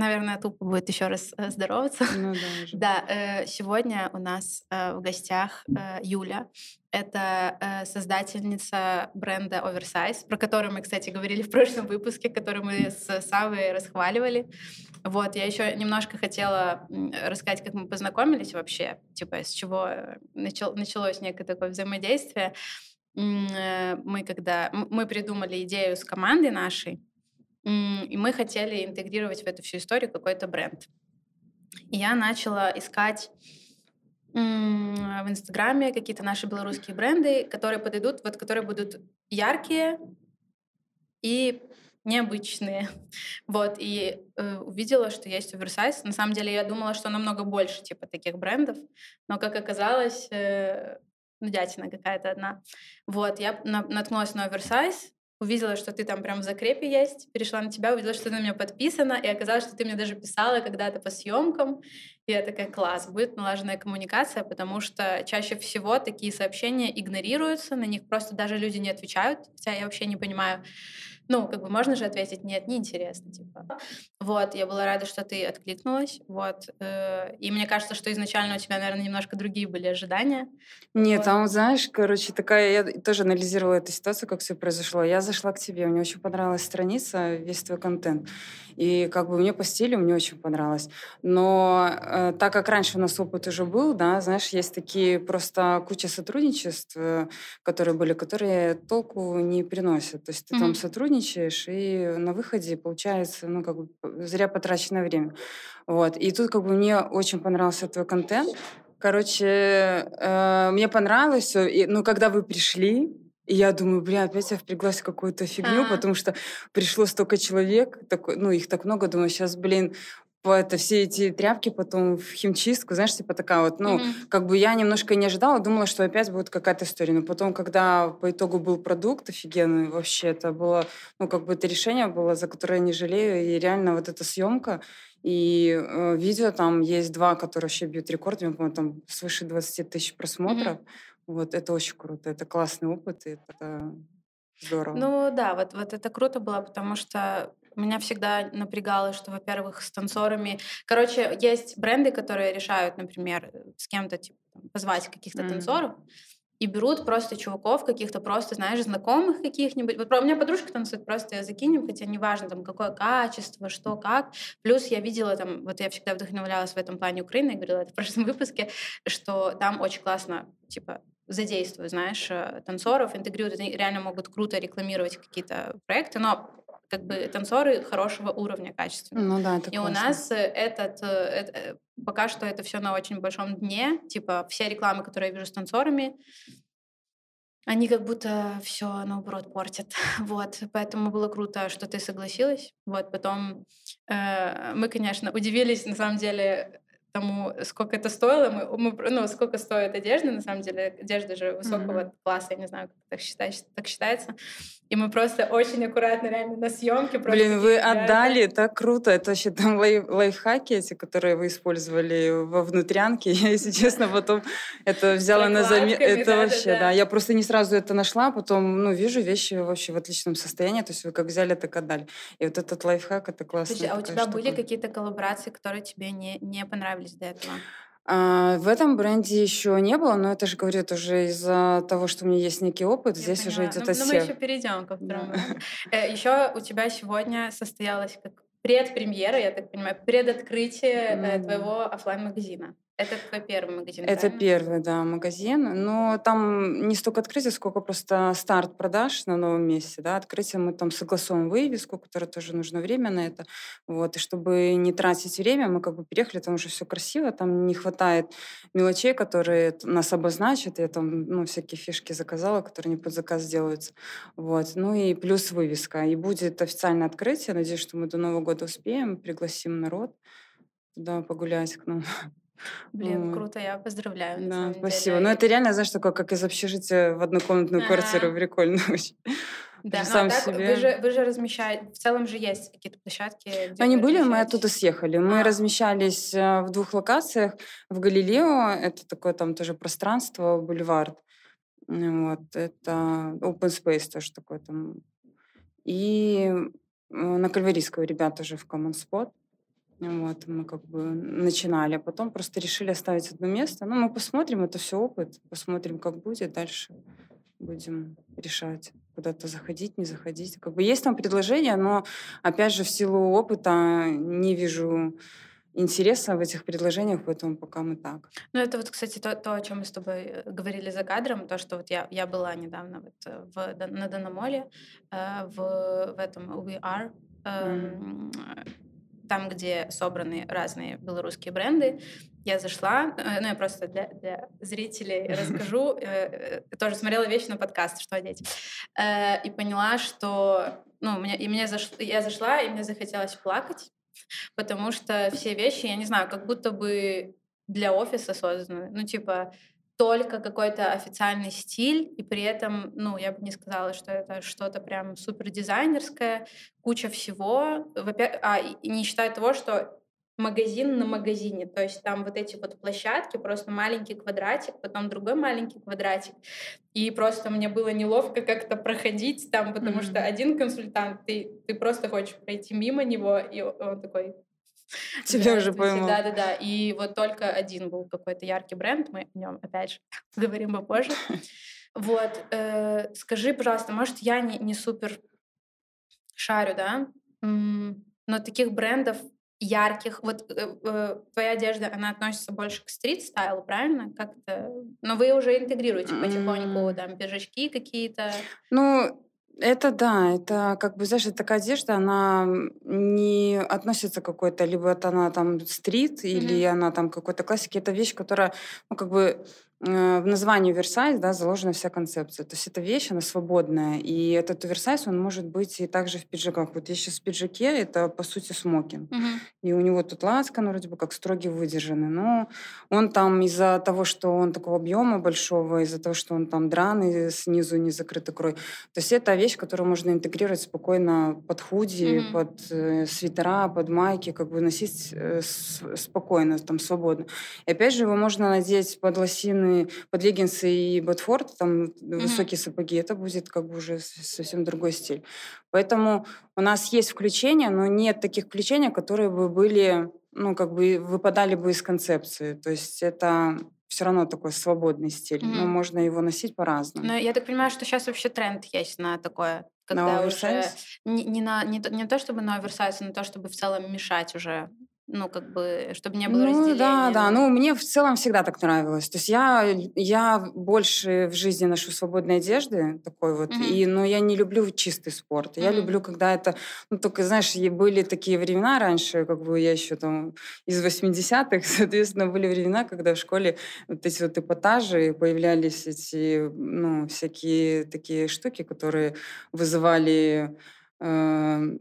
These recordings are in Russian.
Наверное, тупо будет еще раз э, здороваться. Ну да. Да, э, сегодня у нас э, в гостях Юля. Это создательница бренда Oversize, про который мы, кстати, говорили в прошлом выпуске, который мы с Савой расхваливали. Вот, я еще немножко хотела рассказать, как мы познакомились вообще, типа, с чего начал, началось некое такое взаимодействие. Мы когда мы придумали идею с командой нашей, и мы хотели интегрировать в эту всю историю какой-то бренд. И я начала искать в Инстаграме какие-то наши белорусские бренды, которые подойдут, вот которые будут яркие и необычные. Вот, и э, увидела, что есть оверсайз. На самом деле я думала, что намного больше типа таких брендов, но, как оказалось, э, ну, дятина какая-то одна. Вот, я на, наткнулась на оверсайз, увидела, что ты там прям в закрепе есть, перешла на тебя, увидела, что ты на меня подписана, и оказалось, что ты мне даже писала когда-то по съемкам. И я такая, класс, будет налаженная коммуникация, потому что чаще всего такие сообщения игнорируются, на них просто даже люди не отвечают, хотя я вообще не понимаю, ну, как бы можно же ответить, нет, неинтересно, типа. Вот, я была рада, что ты откликнулась, вот. Э, и мне кажется, что изначально у тебя, наверное, немножко другие были ожидания. Нет, вот. там, знаешь, короче, такая, я тоже анализировала эту ситуацию, как все произошло. Я зашла к тебе, мне очень понравилась страница, весь твой контент. И как бы мне по стилю мне очень понравилось. Но э, так как раньше у нас опыт уже был, да, знаешь, есть такие просто куча сотрудничеств, э, которые были, которые толку не приносят. То есть ты mm-hmm. там сотрудничаешь, и на выходе получается, ну, как бы зря потраченное время. Вот. И тут как бы мне очень понравился твой контент. Короче, э, мне понравилось все. И, ну, когда вы пришли, и я думаю, бля, опять я впряглась в какую-то фигню, А-а-а. потому что пришло столько человек, такой, ну, их так много, думаю, сейчас, блин, это все эти тряпки потом в химчистку, знаешь, типа такая вот, ну, mm-hmm. как бы я немножко не ожидала, думала, что опять будет какая-то история. Но потом, когда по итогу был продукт офигенный, вообще это было, ну, как бы это решение было, за которое я не жалею, и реально вот эта съемка, и э, видео там есть два, которые вообще бьют рекордами, по-моему, там свыше 20 тысяч просмотров. Mm-hmm. Вот это очень круто, это классный опыт, и это здорово. Ну да, вот, вот это круто было, потому что меня всегда напрягало, что, во-первых, с танцорами... Короче, есть бренды, которые решают, например, с кем-то типа, позвать каких-то mm-hmm. танцоров, и берут просто чуваков каких-то просто, знаешь, знакомых каких-нибудь. Вот у меня подружка танцует, просто я закинем, хотя неважно, там, какое качество, что, как. Плюс я видела там, вот я всегда вдохновлялась в этом плане Украины, говорила это в прошлом выпуске, что там очень классно, типа, задействуют, знаешь, э, танцоров, интегрируют, они реально могут круто рекламировать какие-то проекты, но как бы танцоры хорошего уровня качественного. Ну да, это И классно. у нас э, этот, это, э, пока что это все на очень большом дне. Типа все рекламы, которые я вижу с танцорами, они как будто все наоборот портят. Вот, поэтому было круто, что ты согласилась. Вот, потом э, мы, конечно, удивились, на самом деле, тому, сколько это стоило. Мы, мы, ну, сколько стоит одежда, на самом деле, одежда же высокого mm-hmm. класса, я не знаю, как так, считать, так считается. И мы просто очень аккуратно реально на съемке. Блин, вы отдали, так круто. Это вообще там лайф, лайфхаки эти, которые вы использовали во внутрянке. Я, если честно, потом это взяла на заметку. Это да, вообще, да, да. Я просто не сразу это нашла, потом, ну, вижу вещи вообще в отличном состоянии. То есть вы как взяли, так отдали. И вот этот лайфхак, это классно. А у тебя штука. были какие-то коллаборации, которые тебе не, не понравились до этого? А, в этом бренде еще не было, но это же говорит уже из-за того, что у меня есть некий опыт, Я здесь поняла. уже идет ну, осев. Ну, мы еще перейдем ко второму. Да. Э, еще у тебя сегодня состоялась как предпремьера, я так понимаю, предоткрытие mm-hmm. твоего офлайн магазина это твой первый магазин, Это правильно? первый, да, магазин. Но там не столько открытие, сколько просто старт продаж на новом месте. Да. Открытие мы там согласуем вывеску, которая тоже нужно время на это. Вот. И чтобы не тратить время, мы как бы переехали, там уже все красиво, там не хватает мелочей, которые нас обозначат. Я там ну, всякие фишки заказала, которые не под заказ делаются. Вот. Ну и плюс вывеска. И будет официальное открытие. Надеюсь, что мы до Нового года успеем, пригласим народ туда погулять к нам. Блин, вот. круто, я поздравляю. Да, спасибо. Деле. Ну, это реально, знаешь, такое, как из общежития в однокомнатную А-а-а. квартиру. Прикольно очень. Да, сам а так себе. Вы же, вы же размещаете, в целом же есть какие-то площадки. Они были, мы оттуда съехали. Мы а. размещались э, в двух локациях. В Галилео, это такое там тоже пространство, бульвар. Вот, это open space тоже такой там. И э, на Кальварийского ребята же в Common Spot. Вот, мы как бы начинали, а потом просто решили оставить одно место. Ну, мы посмотрим, это все опыт, посмотрим, как будет дальше. Будем решать, куда-то заходить, не заходить. Как бы есть там предложения, но, опять же, в силу опыта не вижу интереса в этих предложениях, поэтому пока мы так. Ну, это вот, кстати, то, то о чем мы с тобой э, говорили за кадром, то, что вот я, я была недавно вот э, в, на Дономоле, э, в, в этом We Are, mm там, где собраны разные белорусские бренды. Я зашла, э, ну я просто для, для зрителей расскажу, э, э, тоже смотрела вещи на подкаст, что одеть, и поняла, что, ну, и заш, я зашла, и мне захотелось плакать, потому что все вещи, я не знаю, как будто бы для офиса созданы. Ну, типа, только какой-то официальный стиль, и при этом, ну, я бы не сказала, что это что-то прям супер дизайнерское, куча всего, а не считая того, что магазин на магазине, то есть там вот эти вот площадки, просто маленький квадратик, потом другой маленький квадратик, и просто мне было неловко как-то проходить там, потому mm-hmm. что один консультант, ты, ты просто хочешь пройти мимо него, и он такой, Тебя уже пойму. Да, да, да. И вот только один был какой-то яркий бренд, мы о нем опять же поговорим попозже. Вот, э, скажи, пожалуйста, может, я не, не супер шарю, да? Но таких брендов ярких, вот э, э, твоя одежда, она относится больше к стрит-стайлу, правильно? Как-то, но вы уже интегрируете потихоньку, там, пиджачки какие-то. Ну, это да, это как бы, знаешь, такая одежда, она не относится к какой-то, либо это она там стрит, или она там какой-то классики. Это вещь, которая, ну, как бы в названии оверсайз да, заложена вся концепция. То есть эта вещь, она свободная. И этот оверсайз, он может быть и также в пиджаках. Вот я сейчас в пиджаке, это по сути смокинг. Угу. И у него тут ласка, ну, вроде бы как строгий выдержанный. Но он там из-за того, что он такого объема большого, из-за того, что он там драный, снизу не закрытый крой. То есть это вещь, которую можно интегрировать спокойно под худи, угу. под э, свитера, под майки, как бы носить э, спокойно, там, свободно. И опять же, его можно надеть под лосины стороны, под леггинсы и ботфорд, там mm-hmm. высокие сапоги, это будет как бы уже совсем другой стиль. Поэтому у нас есть включения, но нет таких включений, которые бы были, ну, как бы выпадали бы из концепции. То есть это все равно такой свободный стиль, mm-hmm. но можно его носить по-разному. Но я так понимаю, что сейчас вообще тренд есть на такое, когда на уже не, не на не, не то чтобы на оверсайз, а на то чтобы в целом мешать уже ну, как бы, чтобы не было ну, разделения. Да, да, ну, мне в целом всегда так нравилось. То есть я, я больше в жизни ношу свободной одежды, такой вот, mm-hmm. и, но я не люблю чистый спорт. Я mm-hmm. люблю, когда это, ну, только, знаешь, были такие времена раньше, как бы я еще там из 80-х, соответственно, были времена, когда в школе вот эти вот эпатажи, появлялись эти, ну, всякие такие штуки, которые вызывали э,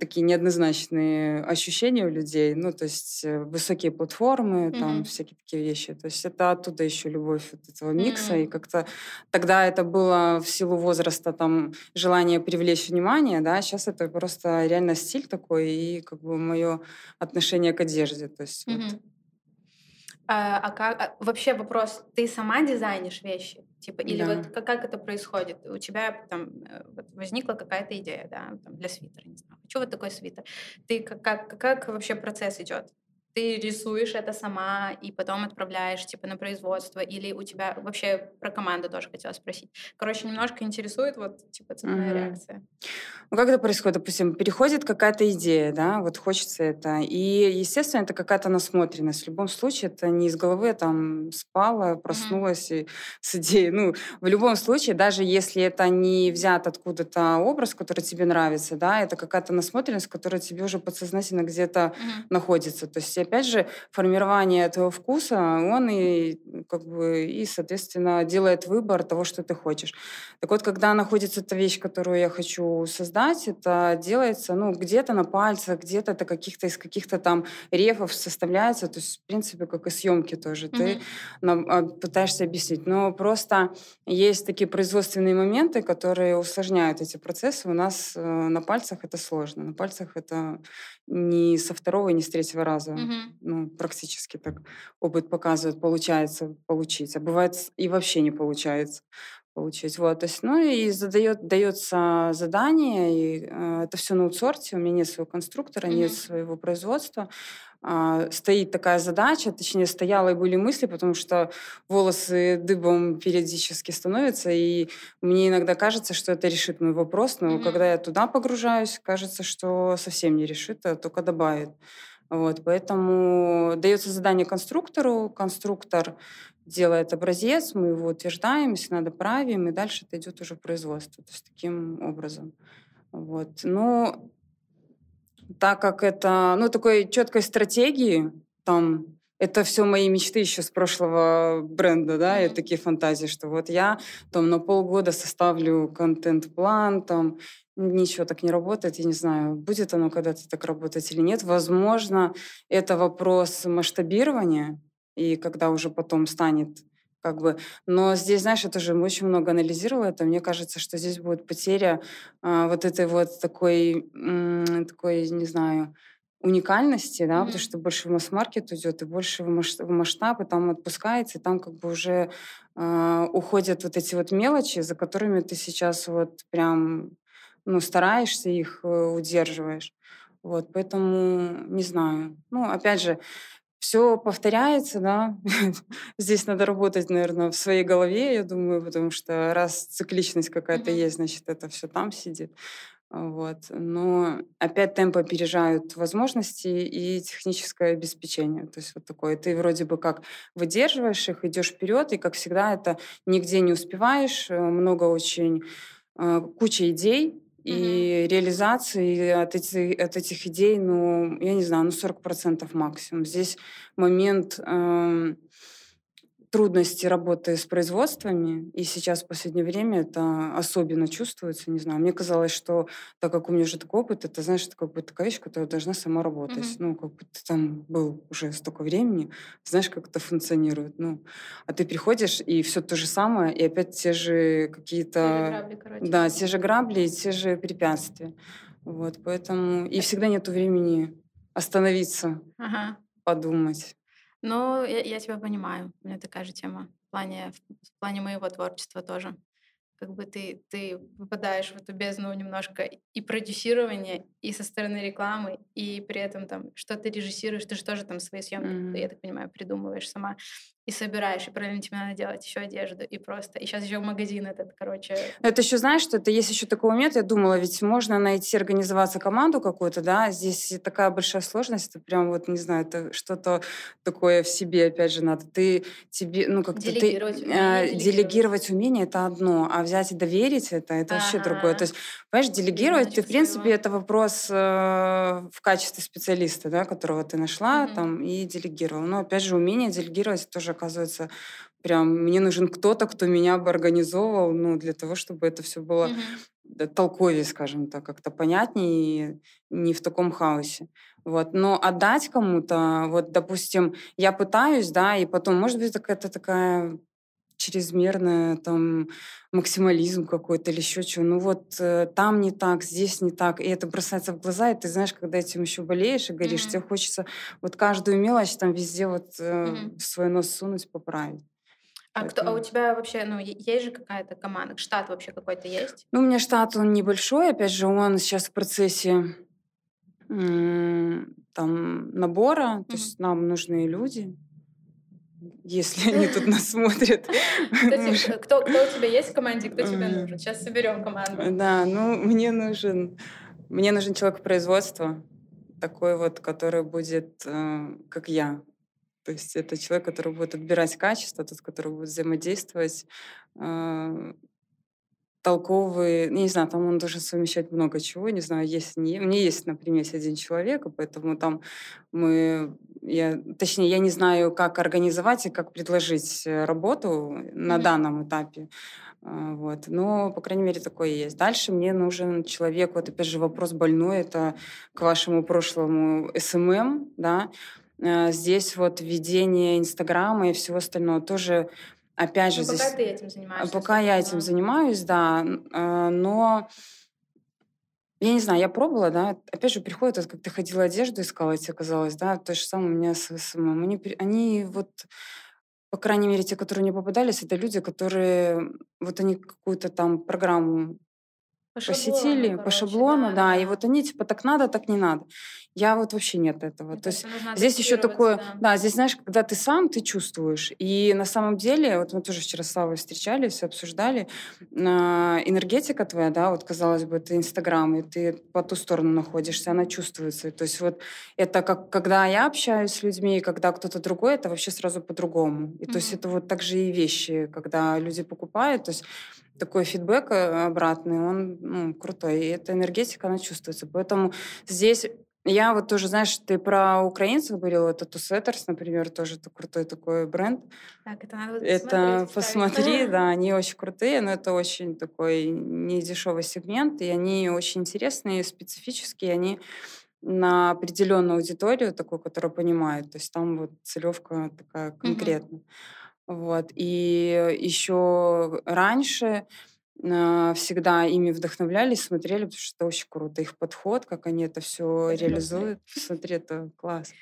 такие неоднозначные ощущения у людей, ну, то есть э, высокие платформы, mm-hmm. там всякие такие вещи. То есть это оттуда еще любовь вот этого микса, mm-hmm. и как-то тогда это было в силу возраста там желание привлечь внимание, да, сейчас это просто реально стиль такой и как бы мое отношение к одежде, то есть mm-hmm. вот. А, а как а, вообще вопрос? Ты сама дизайнишь вещи? Типа, или да. вот как, как это происходит? У тебя там э, вот, возникла какая-то идея, да, там, для свитера, не знаю. Хочу вот такой свитер. Ты как, как, как вообще процесс идет? Ты рисуешь это сама и потом отправляешь типа на производство, или у тебя вообще про команду тоже хотела спросить. Короче, немножко интересует вот типа цепная mm-hmm. реакция. Ну как это происходит? Допустим, переходит какая-то идея, да, вот хочется это, и естественно это какая-то насмотренность. В любом случае это не из головы, там спала, проснулась mm-hmm. и с идеей. Ну в любом случае, даже если это не взят откуда-то образ, который тебе нравится, да, это какая-то насмотренность, которая тебе уже подсознательно где-то mm-hmm. находится. То есть опять же, формирование этого вкуса, он и, как бы, и, соответственно, делает выбор того, что ты хочешь. Так вот, когда находится эта вещь, которую я хочу создать, это делается, ну, где-то на пальцах, где-то это каких-то из каких-то там рефов составляется, то есть, в принципе, как и съемки тоже. Mm-hmm. Ты а, пытаешься объяснить. Но просто есть такие производственные моменты, которые усложняют эти процессы. У нас э, на пальцах это сложно. На пальцах это ни со второго, ни с третьего раза. Угу. Ну, практически так опыт показывает, получается получить. А бывает и вообще не получается. получить. Вот, то есть, ну и задает, дается задание, и э, это все на аутсорте, у меня нет своего конструктора, mm-hmm. нет своего производства. А, стоит такая задача, точнее, стояла и были мысли, потому что волосы дыбом периодически становятся, и мне иногда кажется, что это решит мой вопрос, но mm-hmm. когда я туда погружаюсь, кажется, что совсем не решит, а только добавит. Вот, поэтому дается задание конструктору, конструктор делает образец, мы его утверждаем, если надо, правим, и дальше это идет уже в производство. То есть таким образом. Вот. Но так как это, ну, такой четкой стратегии, там, это все мои мечты еще с прошлого бренда, да, и такие фантазии, что вот я там на полгода составлю контент-план, там, ничего так не работает, я не знаю, будет оно когда-то так работать или нет. Возможно, это вопрос масштабирования, и когда уже потом станет как бы. Но здесь, знаешь, я тоже очень много анализировала это. Мне кажется, что здесь будет потеря а, вот этой вот такой, м, такой, не знаю, уникальности, да, mm-hmm. потому что больше в масс-маркет идет и больше в, масштаб, в масштаб, и там отпускается, и там как бы уже э, уходят вот эти вот мелочи, за которыми ты сейчас вот прям, ну, стараешься их э, удерживаешь. Вот, поэтому не знаю. Ну, опять же, все повторяется, да. Здесь надо работать, наверное, в своей голове, я думаю, потому что раз цикличность какая-то mm-hmm. есть, значит, это все там сидит. Вот. Но опять темпы опережают возможности и техническое обеспечение. То есть вот такое. Ты вроде бы как выдерживаешь их, идешь вперед, и, как всегда, это нигде не успеваешь. Э, много очень, э, куча идей, и угу. реализации от, эти, от этих идей, ну, я не знаю, ну, 40% максимум. Здесь момент... Э, трудности работы с производствами, и сейчас в последнее время это особенно чувствуется, не знаю. Мне казалось, что так как у меня уже такой опыт, это, знаешь, это как бы такая вещь, которая должна сама работать. Mm-hmm. Ну, как бы ты там был уже столько времени, знаешь, как это функционирует. Ну, а ты приходишь, и все то же самое, и опять те же какие-то... Да, те же грабли и те же препятствия. Вот, поэтому... И всегда нету времени остановиться, ага. подумать. Ну, я, я тебя понимаю. У меня такая же тема в плане, в плане моего творчества тоже как бы ты, ты попадаешь в эту бездну немножко и продюсирования, и со стороны рекламы, и при этом там что ты режиссируешь, ты же тоже там свои съемки, mm-hmm. я так понимаю, придумываешь сама и собираешь, и параллельно тебе надо делать еще одежду, и просто, и сейчас еще магазин этот, короче. Это еще, знаешь, что это есть еще такой момент, я думала, ведь можно найти, организоваться команду какую-то, да, здесь такая большая сложность, это прям вот, не знаю, это что-то такое в себе, опять же, надо. Ты тебе, ну, как-то делегировать ты... Умение, э, делегировать. делегировать умение — это одно, а взять и доверить это, это ага. вообще другое. То есть, понимаешь, делегировать, ты, в принципе, это вопрос э, в качестве специалиста, да, которого ты нашла угу. там и делегировала. Но, опять же, умение делегировать тоже оказывается прям мне нужен кто-то, кто меня бы организовывал, ну, для того, чтобы это все было угу. толковее, скажем так, как-то понятнее и не в таком хаосе. Вот. Но отдать кому-то, вот, допустим, я пытаюсь, да, и потом, может быть, какая-то такая чрезмерная там максимализм какой-то или еще чего. Ну вот э, там не так, здесь не так. И это бросается в глаза, и ты знаешь, когда этим еще болеешь и горишь, mm-hmm. тебе хочется вот каждую мелочь там везде вот э, mm-hmm. свой нос сунуть, поправить. А, кто, а у тебя вообще, ну, есть же какая-то команда, штат вообще какой-то есть? Ну, у меня штат, он небольшой, опять же, он сейчас в процессе там набора, mm-hmm. то есть нам нужны люди если они тут нас смотрят. Кто, кто у тебя есть в команде, кто тебе нужен? Сейчас соберем команду. Да, ну мне нужен, мне нужен человек производства, такой вот, который будет, э, как я. То есть это человек, который будет отбирать качество, тот, который будет взаимодействовать, э, толковый, не знаю, там он должен совмещать много чего, не знаю, есть не... Меня есть, например, один человек, поэтому там мы... Я, точнее, я не знаю, как организовать и как предложить э, работу на mm-hmm. данном этапе. А, вот. Но, по крайней мере, такое есть. Дальше мне нужен человек, вот опять же вопрос больной, это к вашему прошлому SMM, да, э, Здесь вот ведение Инстаграма и всего остального тоже Опять же, ну, здесь... Пока ты этим занимаешься. Пока я этим занимаюсь, да. А, но я не знаю, я пробовала, да, опять же, приходит, вот, как ты ходила одежду искала, тебе казалось, да, то же самое у меня с SMM. Они, они вот по крайней мере, те, которые мне попадались, это люди, которые вот они какую-то там программу по посетили короче, по шаблону, да, да, и вот они типа так надо, так не надо. Я вот вообще нет этого. Это То есть здесь еще такое, да. да, здесь знаешь, когда ты сам, ты чувствуешь. И на самом деле, вот мы тоже вчера с Славой встречались, обсуждали, э, энергетика твоя, да, вот казалось бы, это Инстаграм, и ты по ту сторону находишься, она чувствуется. То есть вот это как когда я общаюсь с людьми, и когда кто-то другой, это вообще сразу по-другому. И mm-hmm. то есть это вот также и вещи, когда люди покупают, то есть такой фидбэк э, обратный, он ну, крутой. И эта энергетика, она чувствуется. Поэтому здесь я вот тоже, знаешь, ты про украинцев говорила, это TTSWTRS, например, тоже это крутой такой бренд. Так, это надо Это посмотри, да, они очень крутые, но это очень такой не дешевый сегмент, и они очень интересные, специфические, они на определенную аудиторию, такую, которая понимает. То есть там вот целевка такая конкретная. Mm-hmm. Вот. И еще раньше всегда ими вдохновлялись, смотрели, потому что это очень круто. Их подход, как они это все реализуют. Смотри, это класс.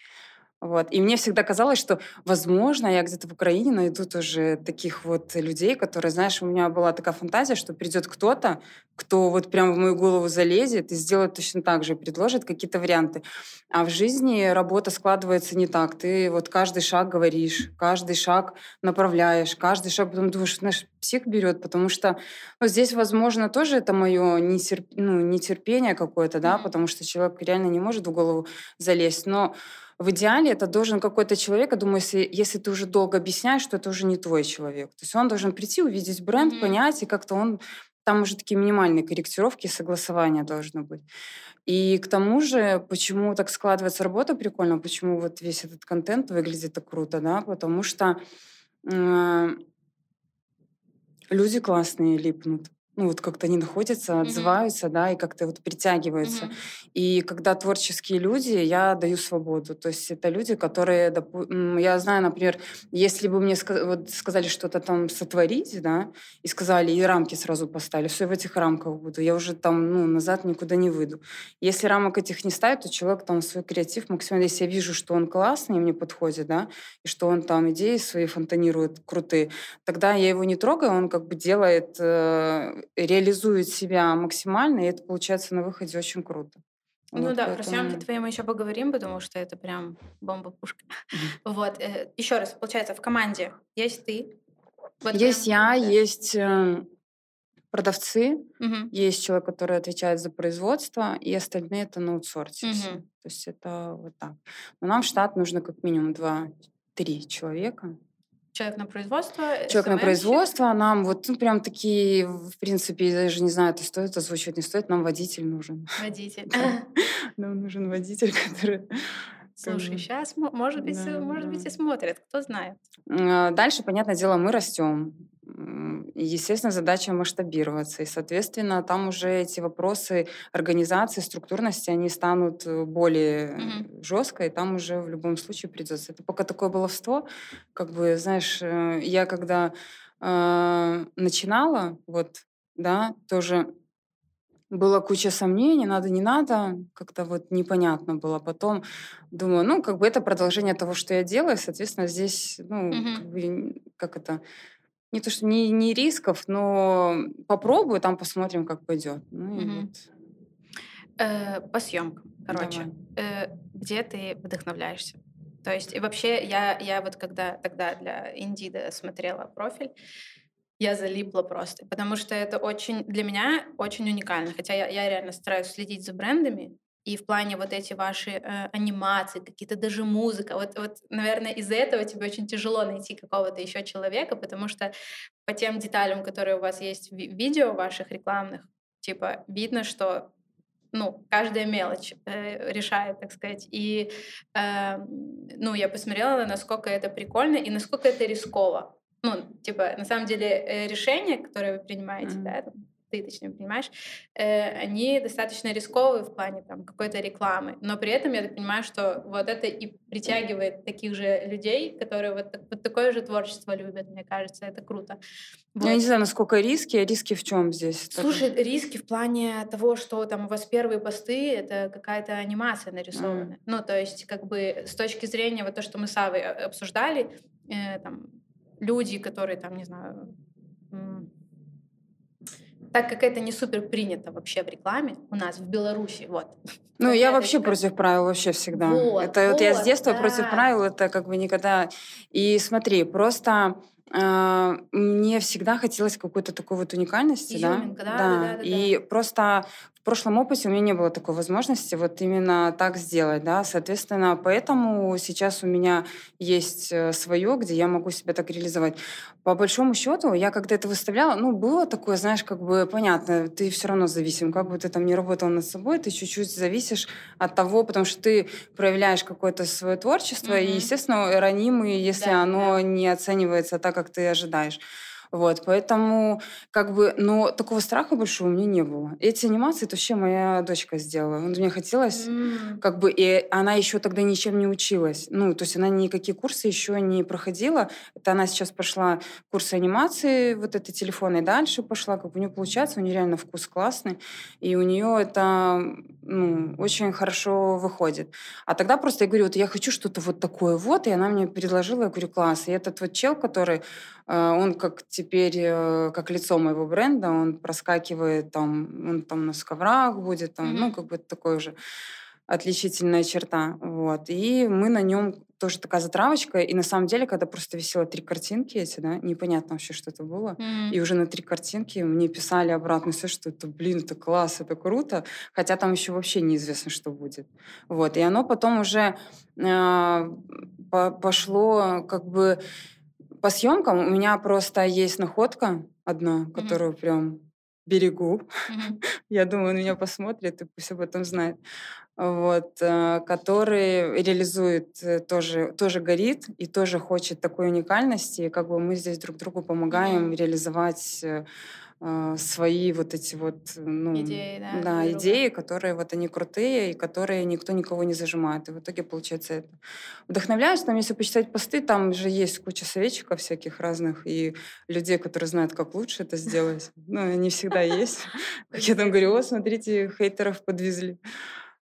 Вот. И мне всегда казалось, что, возможно, я где-то в Украине найду тоже таких вот людей, которые, знаешь, у меня была такая фантазия, что придет кто-то, кто вот прям в мою голову залезет и сделает точно так же, предложит какие-то варианты. А в жизни работа складывается не так. Ты вот каждый шаг говоришь, каждый шаг направляешь, каждый шаг потом думаешь, знаешь, псих берет, потому что ну, здесь, возможно, тоже это мое нетерп... ну, нетерпение какое-то, да, потому что человек реально не может в голову залезть. Но в идеале это должен какой-то человек, я думаю, если, если ты уже долго объясняешь, что это уже не твой человек. То есть он должен прийти, увидеть бренд, mm-hmm. понять, и как-то он... Там уже такие минимальные корректировки и согласования должны быть. И к тому же, почему так складывается работа прикольно, почему вот весь этот контент выглядит так круто, да, потому что э, люди классные липнут ну, вот как-то они находятся, отзываются, mm-hmm. да, и как-то вот притягиваются. Mm-hmm. И когда творческие люди, я даю свободу. То есть это люди, которые, допу- я знаю, например, если бы мне ска- вот сказали что-то там сотворить, да, и сказали, и рамки сразу поставили, все в этих рамках буду, я уже там, ну, назад никуда не выйду. Если рамок этих не ставит, то человек там свой креатив максимально, если я вижу, что он классный, мне подходит, да, и что он там идеи свои фонтанирует крутые, тогда я его не трогаю, он как бы делает э, реализует себя максимально, и это получается на выходе очень круто. Ну вот да, поэтому... про съемки твои мы еще поговорим, потому что это прям бомба-пушка. Вот, э, еще раз, получается, в команде есть ты. Вот есть я, да. есть э, продавцы, угу. есть человек, который отвечает за производство, и остальные это на аутсорсе. Угу. То есть это вот так. Но нам в штат нужно как минимум два-три человека. Человек на производство? Человек на производство. Нам вот ну, прям такие, в принципе, я даже не знаю, это стоит озвучивать, не стоит. Нам водитель нужен. Водитель. Нам нужен водитель, который... Слушай, сейчас, может быть, может быть, и смотрят, кто знает. А, дальше, понятное дело, мы растем. Естественно, задача масштабироваться. И, соответственно, там уже эти вопросы организации, структурности, они станут э, более mm-hmm. жестко, и там уже в любом случае придется. Это пока такое баловство, как бы, знаешь, э, я когда э, начинала, вот, да, тоже была куча сомнений, надо, не надо, как-то вот непонятно было. Потом думаю, ну, как бы это продолжение того, что я делаю, соответственно, здесь, ну, mm-hmm. как, бы, как это не то, что не, не рисков, но попробую, там посмотрим, как пойдет. Ну, и вот. э, по съемкам, короче, э, где ты вдохновляешься? То есть и вообще я, я вот когда тогда для Индида смотрела профиль, я залипла просто, потому что это очень для меня очень уникально. Хотя я, я реально стараюсь следить за брендами, и в плане вот эти ваши э, анимации, какие-то даже музыка. Вот, вот, наверное, из-за этого тебе очень тяжело найти какого-то еще человека, потому что по тем деталям, которые у вас есть в видео ваших рекламных, типа видно, что ну, каждая мелочь э, решает, так сказать. И, э, ну, я посмотрела, насколько это прикольно и насколько это рисково. Ну, типа, на самом деле, э, решения, которые вы принимаете, mm-hmm. да, ты, точнее, понимаешь, э, они достаточно рисковые в плане там какой-то рекламы, но при этом я так понимаю, что вот это и притягивает таких же людей, которые вот, вот такое же творчество любят, мне кажется, это круто. Вот. Я не знаю, насколько риски, а риски в чем здесь? Слушай, так? риски в плане того, что там у вас первые посты, это какая-то анимация нарисована. Mm. Ну, то есть, как бы с точки зрения вот то, что мы с Авой обсуждали, э, там, люди, которые там, не знаю, так как это не супер принято вообще в рекламе у нас в Беларуси, вот. Ну, я вообще это... против правил вообще всегда. Вот, это вот, вот я с детства да. против правил, это как бы никогда. И смотри, просто э, мне всегда хотелось какой-то такой вот уникальности, Изюминка, да? Да, да, да, да. И просто в прошлом опыте у меня не было такой возможности вот именно так сделать, да, соответственно, поэтому сейчас у меня есть э, свое, где я могу себя так реализовать. По большому счету, я когда это выставляла, ну, было такое, знаешь, как бы понятно, ты все равно зависим, как бы ты там не работал над собой, ты чуть-чуть зависишь от того, потому что ты проявляешь какое-то свое творчество, mm-hmm. и, естественно, ранимый, если да, оно да. не оценивается так, как ты ожидаешь. Вот, поэтому, как бы, но такого страха большого у меня не было. Эти анимации это вообще моя дочка сделала. Мне хотелось, mm. как бы, и она еще тогда ничем не училась. Ну, то есть она никакие курсы еще не проходила. Это она сейчас пошла курсы анимации, вот это телефон, и дальше пошла. Как у нее получается, у нее реально вкус классный. И у нее это ну, очень хорошо выходит. А тогда просто я говорю, вот я хочу что-то вот такое вот, и она мне предложила, я говорю, класс. И этот вот чел, который, э, он как теперь, э, как лицо моего бренда, он проскакивает там, он там на сковрах будет, там, mm-hmm. ну, как бы такой же отличительная черта. Вот. И мы на нем тоже такая затравочка. И на самом деле, когда просто висело три картинки эти, да, непонятно вообще, что это было. Mm-hmm. И уже на три картинки мне писали обратно все, что это, блин, это класс, это круто. Хотя там еще вообще неизвестно, что будет. Вот. И оно потом уже э, пошло как бы по съемкам. У меня просто есть находка одна, которую mm-hmm. прям берегу. Mm-hmm. Я думаю, он меня посмотрит и об этом знает вот, э, который реализует, э, тоже, тоже горит и тоже хочет такой уникальности. И как бы мы здесь друг другу помогаем mm-hmm. реализовать э, свои вот эти вот ну, идеи, да, да идеи, которые вот они крутые и которые никто никого не зажимает. И в итоге получается это. Вдохновляюсь, там, если почитать посты, там же есть куча советчиков всяких разных и людей, которые знают, как лучше это сделать. Ну, они всегда есть. Я там говорю, о, смотрите, хейтеров подвезли.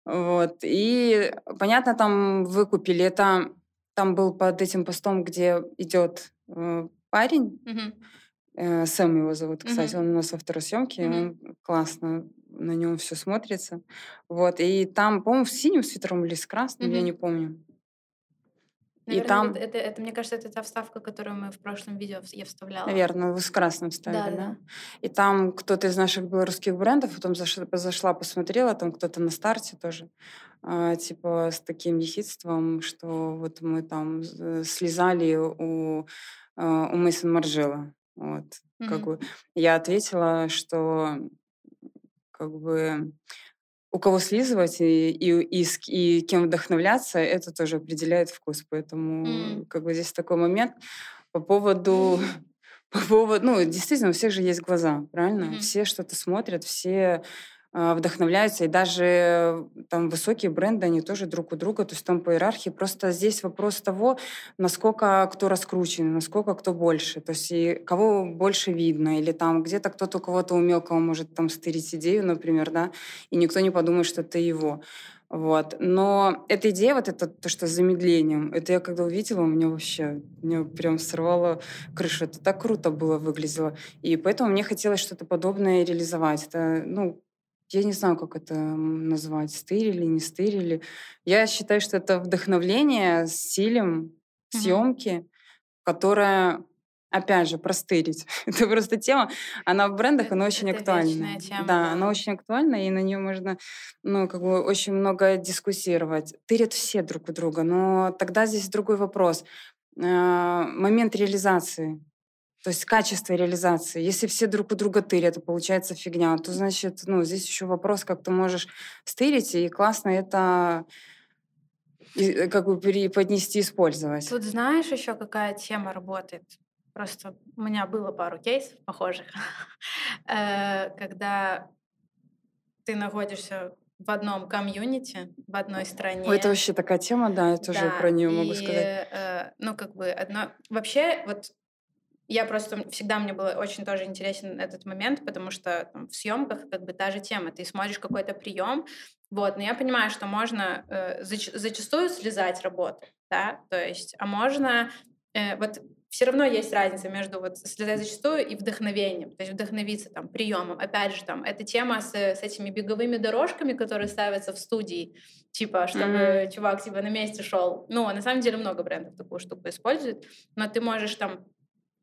Вот. И, понятно, там выкупили. Это там был под этим постом, где идет э, парень. Mm-hmm. Э, Сэм его зовут, кстати. Mm-hmm. Он у нас во второй съемке. Mm-hmm. Он классно на нем все смотрится. Вот. И там, по-моему, в синем свитером или с красным, mm-hmm. я не помню. Наверное, и там... это, это, мне кажется, это та вставка, которую мы в прошлом видео я вставляла. Наверное, вы с красным вставили, да? да? да. И там кто-то из наших белорусских брендов, потом зашла, зашла посмотрела, там кто-то на старте тоже, э, типа с таким ехидством, что вот мы там слезали у, э, у Мейсон Маржела. Вот, mm-hmm. как бы я ответила, что как бы у кого слизывать и, и, и, и кем вдохновляться, это тоже определяет вкус. Поэтому mm. как бы здесь такой момент по поводу... По поводу, ну, действительно, у всех же есть глаза, правильно? Mm-hmm. Все что-то смотрят, все вдохновляются, и даже там высокие бренды, они тоже друг у друга, то есть там по иерархии. Просто здесь вопрос того, насколько кто раскручен, насколько кто больше, то есть и кого больше видно, или там где-то кто-то у кого-то умел, кого может там стырить идею, например, да, и никто не подумает, что это его. Вот. Но эта идея, вот это то, что с замедлением, это я когда увидела, у меня вообще, мне прям сорвало крышу. Это так круто было, выглядело. И поэтому мне хотелось что-то подобное реализовать. Это, ну, я не знаю, как это назвать, стырили, не стырили. Я считаю, что это вдохновление с стилем съемки, mm-hmm. которая опять же, простырить. это просто тема, она в брендах, она очень это актуальна. Тема, да, да, она очень актуальна, и на нее можно, ну, как бы очень много дискуссировать. Тырят все друг у друга, но тогда здесь другой вопрос. А, момент реализации. То есть качество реализации. Если все друг у друга тырят, то получается фигня, то значит, ну, здесь еще вопрос, как ты можешь стырить, и классно это э, как бы поднести, использовать. Тут знаешь еще, какая тема работает? Просто у меня было пару кейсов похожих, э, когда ты находишься в одном комьюнити, в одной стране. Это вообще такая тема, да, я тоже да, про нее могу сказать. Э, ну, как бы одно... Вообще, вот я просто всегда мне было очень тоже интересен этот момент, потому что там, в съемках как бы та же тема. Ты смотришь какой-то прием, вот, но я понимаю, что можно э, зач- зачастую слезать работу, да, то есть, а можно э, вот все равно есть разница между вот зачастую и вдохновением. То есть вдохновиться там приемом. Опять же, там, эта тема с, с этими беговыми дорожками, которые ставятся в студии, типа, чтобы mm-hmm. чувак типа на месте шел. Ну, на самом деле много брендов такую штуку используют, но ты можешь там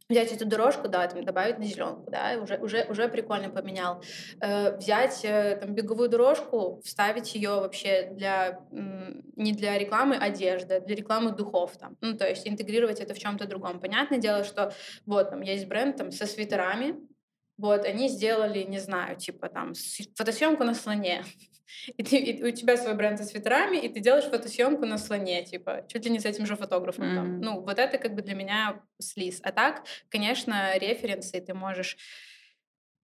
взять эту дорожку, да, там, добавить на зеленку, да, уже, уже, уже прикольно поменял. Э, взять э, там, беговую дорожку, вставить ее вообще для, не для рекламы одежды, а для рекламы духов. Там. Ну, то есть интегрировать это в чем-то другом. Понятное дело, что вот там есть бренд там, со свитерами, вот, они сделали, не знаю, типа там фотосъемку на слоне. И, ты, и у тебя свой бренд со свитерами, и ты делаешь фотосъемку на слоне, типа, чуть ли не с этим же фотографом mm-hmm. там. Ну, вот это как бы для меня слиз. А так, конечно, референсы ты можешь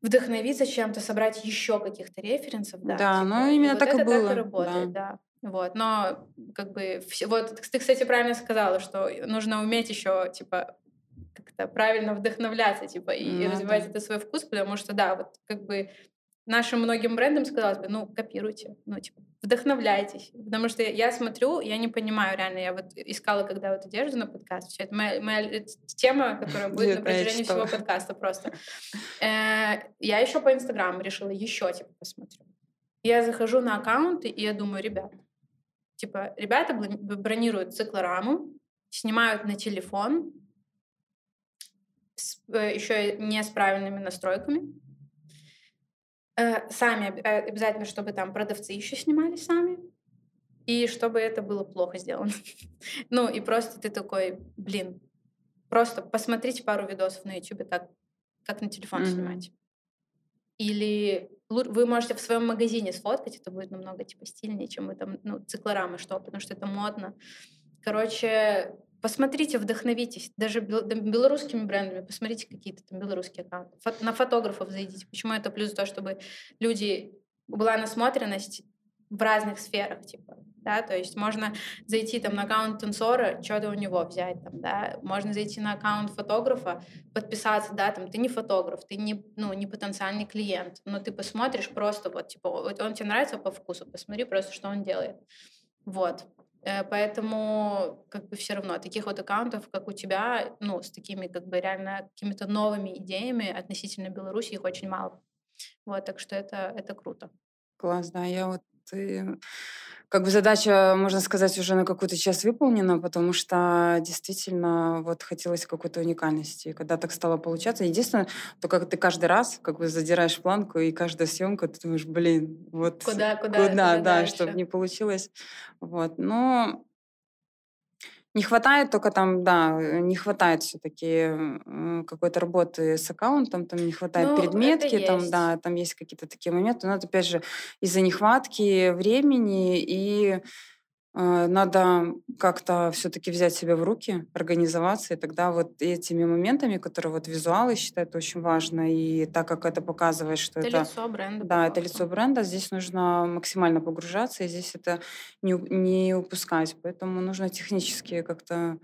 вдохновиться чем-то, собрать еще каких-то референсов, да. Да, типа, ну именно вот так это и было. Так и работает, да. да. Вот, но как бы все, вот ты, кстати, правильно сказала, что нужно уметь еще типа как-то правильно вдохновляться, типа, и mm-hmm. развивать это свой вкус, потому что, да, вот как бы нашим многим брендам сказалось бы, ну, копируйте, ну, типа, вдохновляйтесь. Потому что я смотрю, я не понимаю реально, я вот искала когда вот одежду на подкаст, все это моя, моя тема, которая будет на протяжении всего подкаста просто. Э, я еще по Инстаграму решила еще, типа, посмотрю. Я захожу на аккаунты, и я думаю, ребят, типа, ребята бронируют циклораму, снимают на телефон, э, еще не с правильными настройками, сами э, обязательно, чтобы там продавцы еще снимали сами, и чтобы это было плохо сделано. ну и просто ты такой, блин, просто посмотрите пару видосов на YouTube, как, как на телефон mm-hmm. снимать. Или вы можете в своем магазине сфоткать, это будет намного типа стильнее, чем вы там, ну, циклорамы что, потому что это модно. Короче, Посмотрите, вдохновитесь. Даже белорусскими брендами. Посмотрите какие-то там белорусские аккаунты. на фотографов зайдите. Почему это плюс то, чтобы люди... Была насмотренность в разных сферах, типа, да, то есть можно зайти там на аккаунт танцора, что-то у него взять, там, да, можно зайти на аккаунт фотографа, подписаться, да, там, ты не фотограф, ты не, ну, не потенциальный клиент, но ты посмотришь просто вот, типа, вот он тебе нравится по вкусу, посмотри просто, что он делает, вот, поэтому как бы все равно таких вот аккаунтов, как у тебя, ну, с такими как бы реально какими-то новыми идеями относительно Беларуси, их очень мало. Вот, так что это, это круто. Класс, да. Я вот э, как бы задача, можно сказать, уже на какую-то часть выполнена, потому что действительно вот хотелось какой-то уникальности. Когда так стало получаться, единственное, то как ты каждый раз как бы задираешь планку, и каждая съемка, ты думаешь, блин, вот куда, куда, куда, куда да, чтобы не получилось. Вот. Но не хватает только там, да, не хватает все-таки какой-то работы с аккаунтом, там не хватает ну, предметки, там, да, там есть какие-то такие моменты, но это, опять же, из-за нехватки времени и э, надо как-то все-таки взять себя в руки, организоваться, и тогда вот этими моментами, которые вот визуалы считают очень важно, и так как это показывает, что это... Это лицо бренда. Да, это лицо бренда, здесь нужно максимально погружаться, и здесь это не, не упускать. Поэтому нужно технически как-то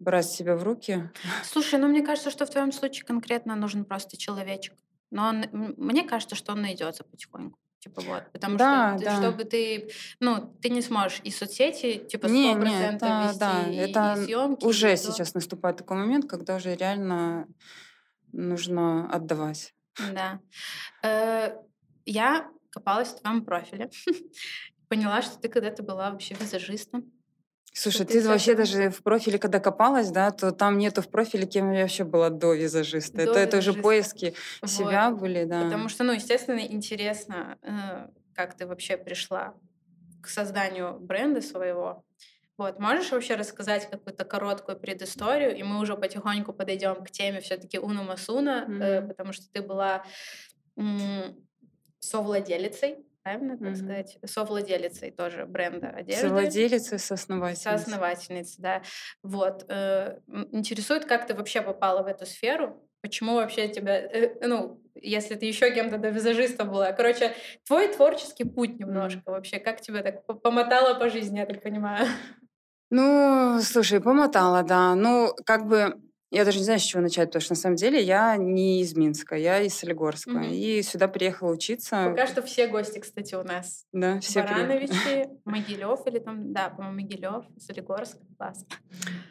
брать себя в руки. Слушай, ну мне кажется, что в твоем случае конкретно нужен просто человечек. Но он, мне кажется, что он найдется потихоньку. Типа вот, потому да, что да. чтобы ты, ну, ты не сможешь и соцсети, типа, 100% не, не, это, вести, да, и, это и съемки. Уже и сейчас наступает такой момент, когда уже реально нужно отдавать. Да. Э, я копалась в твоем профиле, поняла, что ты когда-то была вообще визажистом. Слушай, ты, вообще даже в профиле, когда копалась, да, то там нету в профиле, кем я вообще была до визажиста. До это, это уже поиски вот. себя были, да. Потому что, ну, естественно, интересно, э, как ты вообще пришла к созданию бренда своего. Вот, можешь вообще рассказать какую-то короткую предысторию, и мы уже потихоньку подойдем к теме все-таки Уна Масуна, mm-hmm. э, потому что ты была совладелицей правильно так mm-hmm. сказать, совладелицей тоже бренда одежды. Совладелицей, соосновательницей. Соосновательницей, да. Вот. Э, интересует, как ты вообще попала в эту сферу? Почему вообще тебя, э, ну, если ты еще кем-то до визажиста была. Короче, твой творческий путь немножко mm-hmm. вообще. Как тебя так помотало по жизни, я так понимаю? Ну, слушай, помотала, да. Ну, как бы Я даже не знаю, с чего начать, потому что на самом деле я не из Минска, я из Солигорска. Мгм. И сюда приехала учиться. Пока что все гости, кстати, у нас. Да, все приехали. Барановичи, Могилев или там, да, по-моему, Могилев, Солигорск, класс.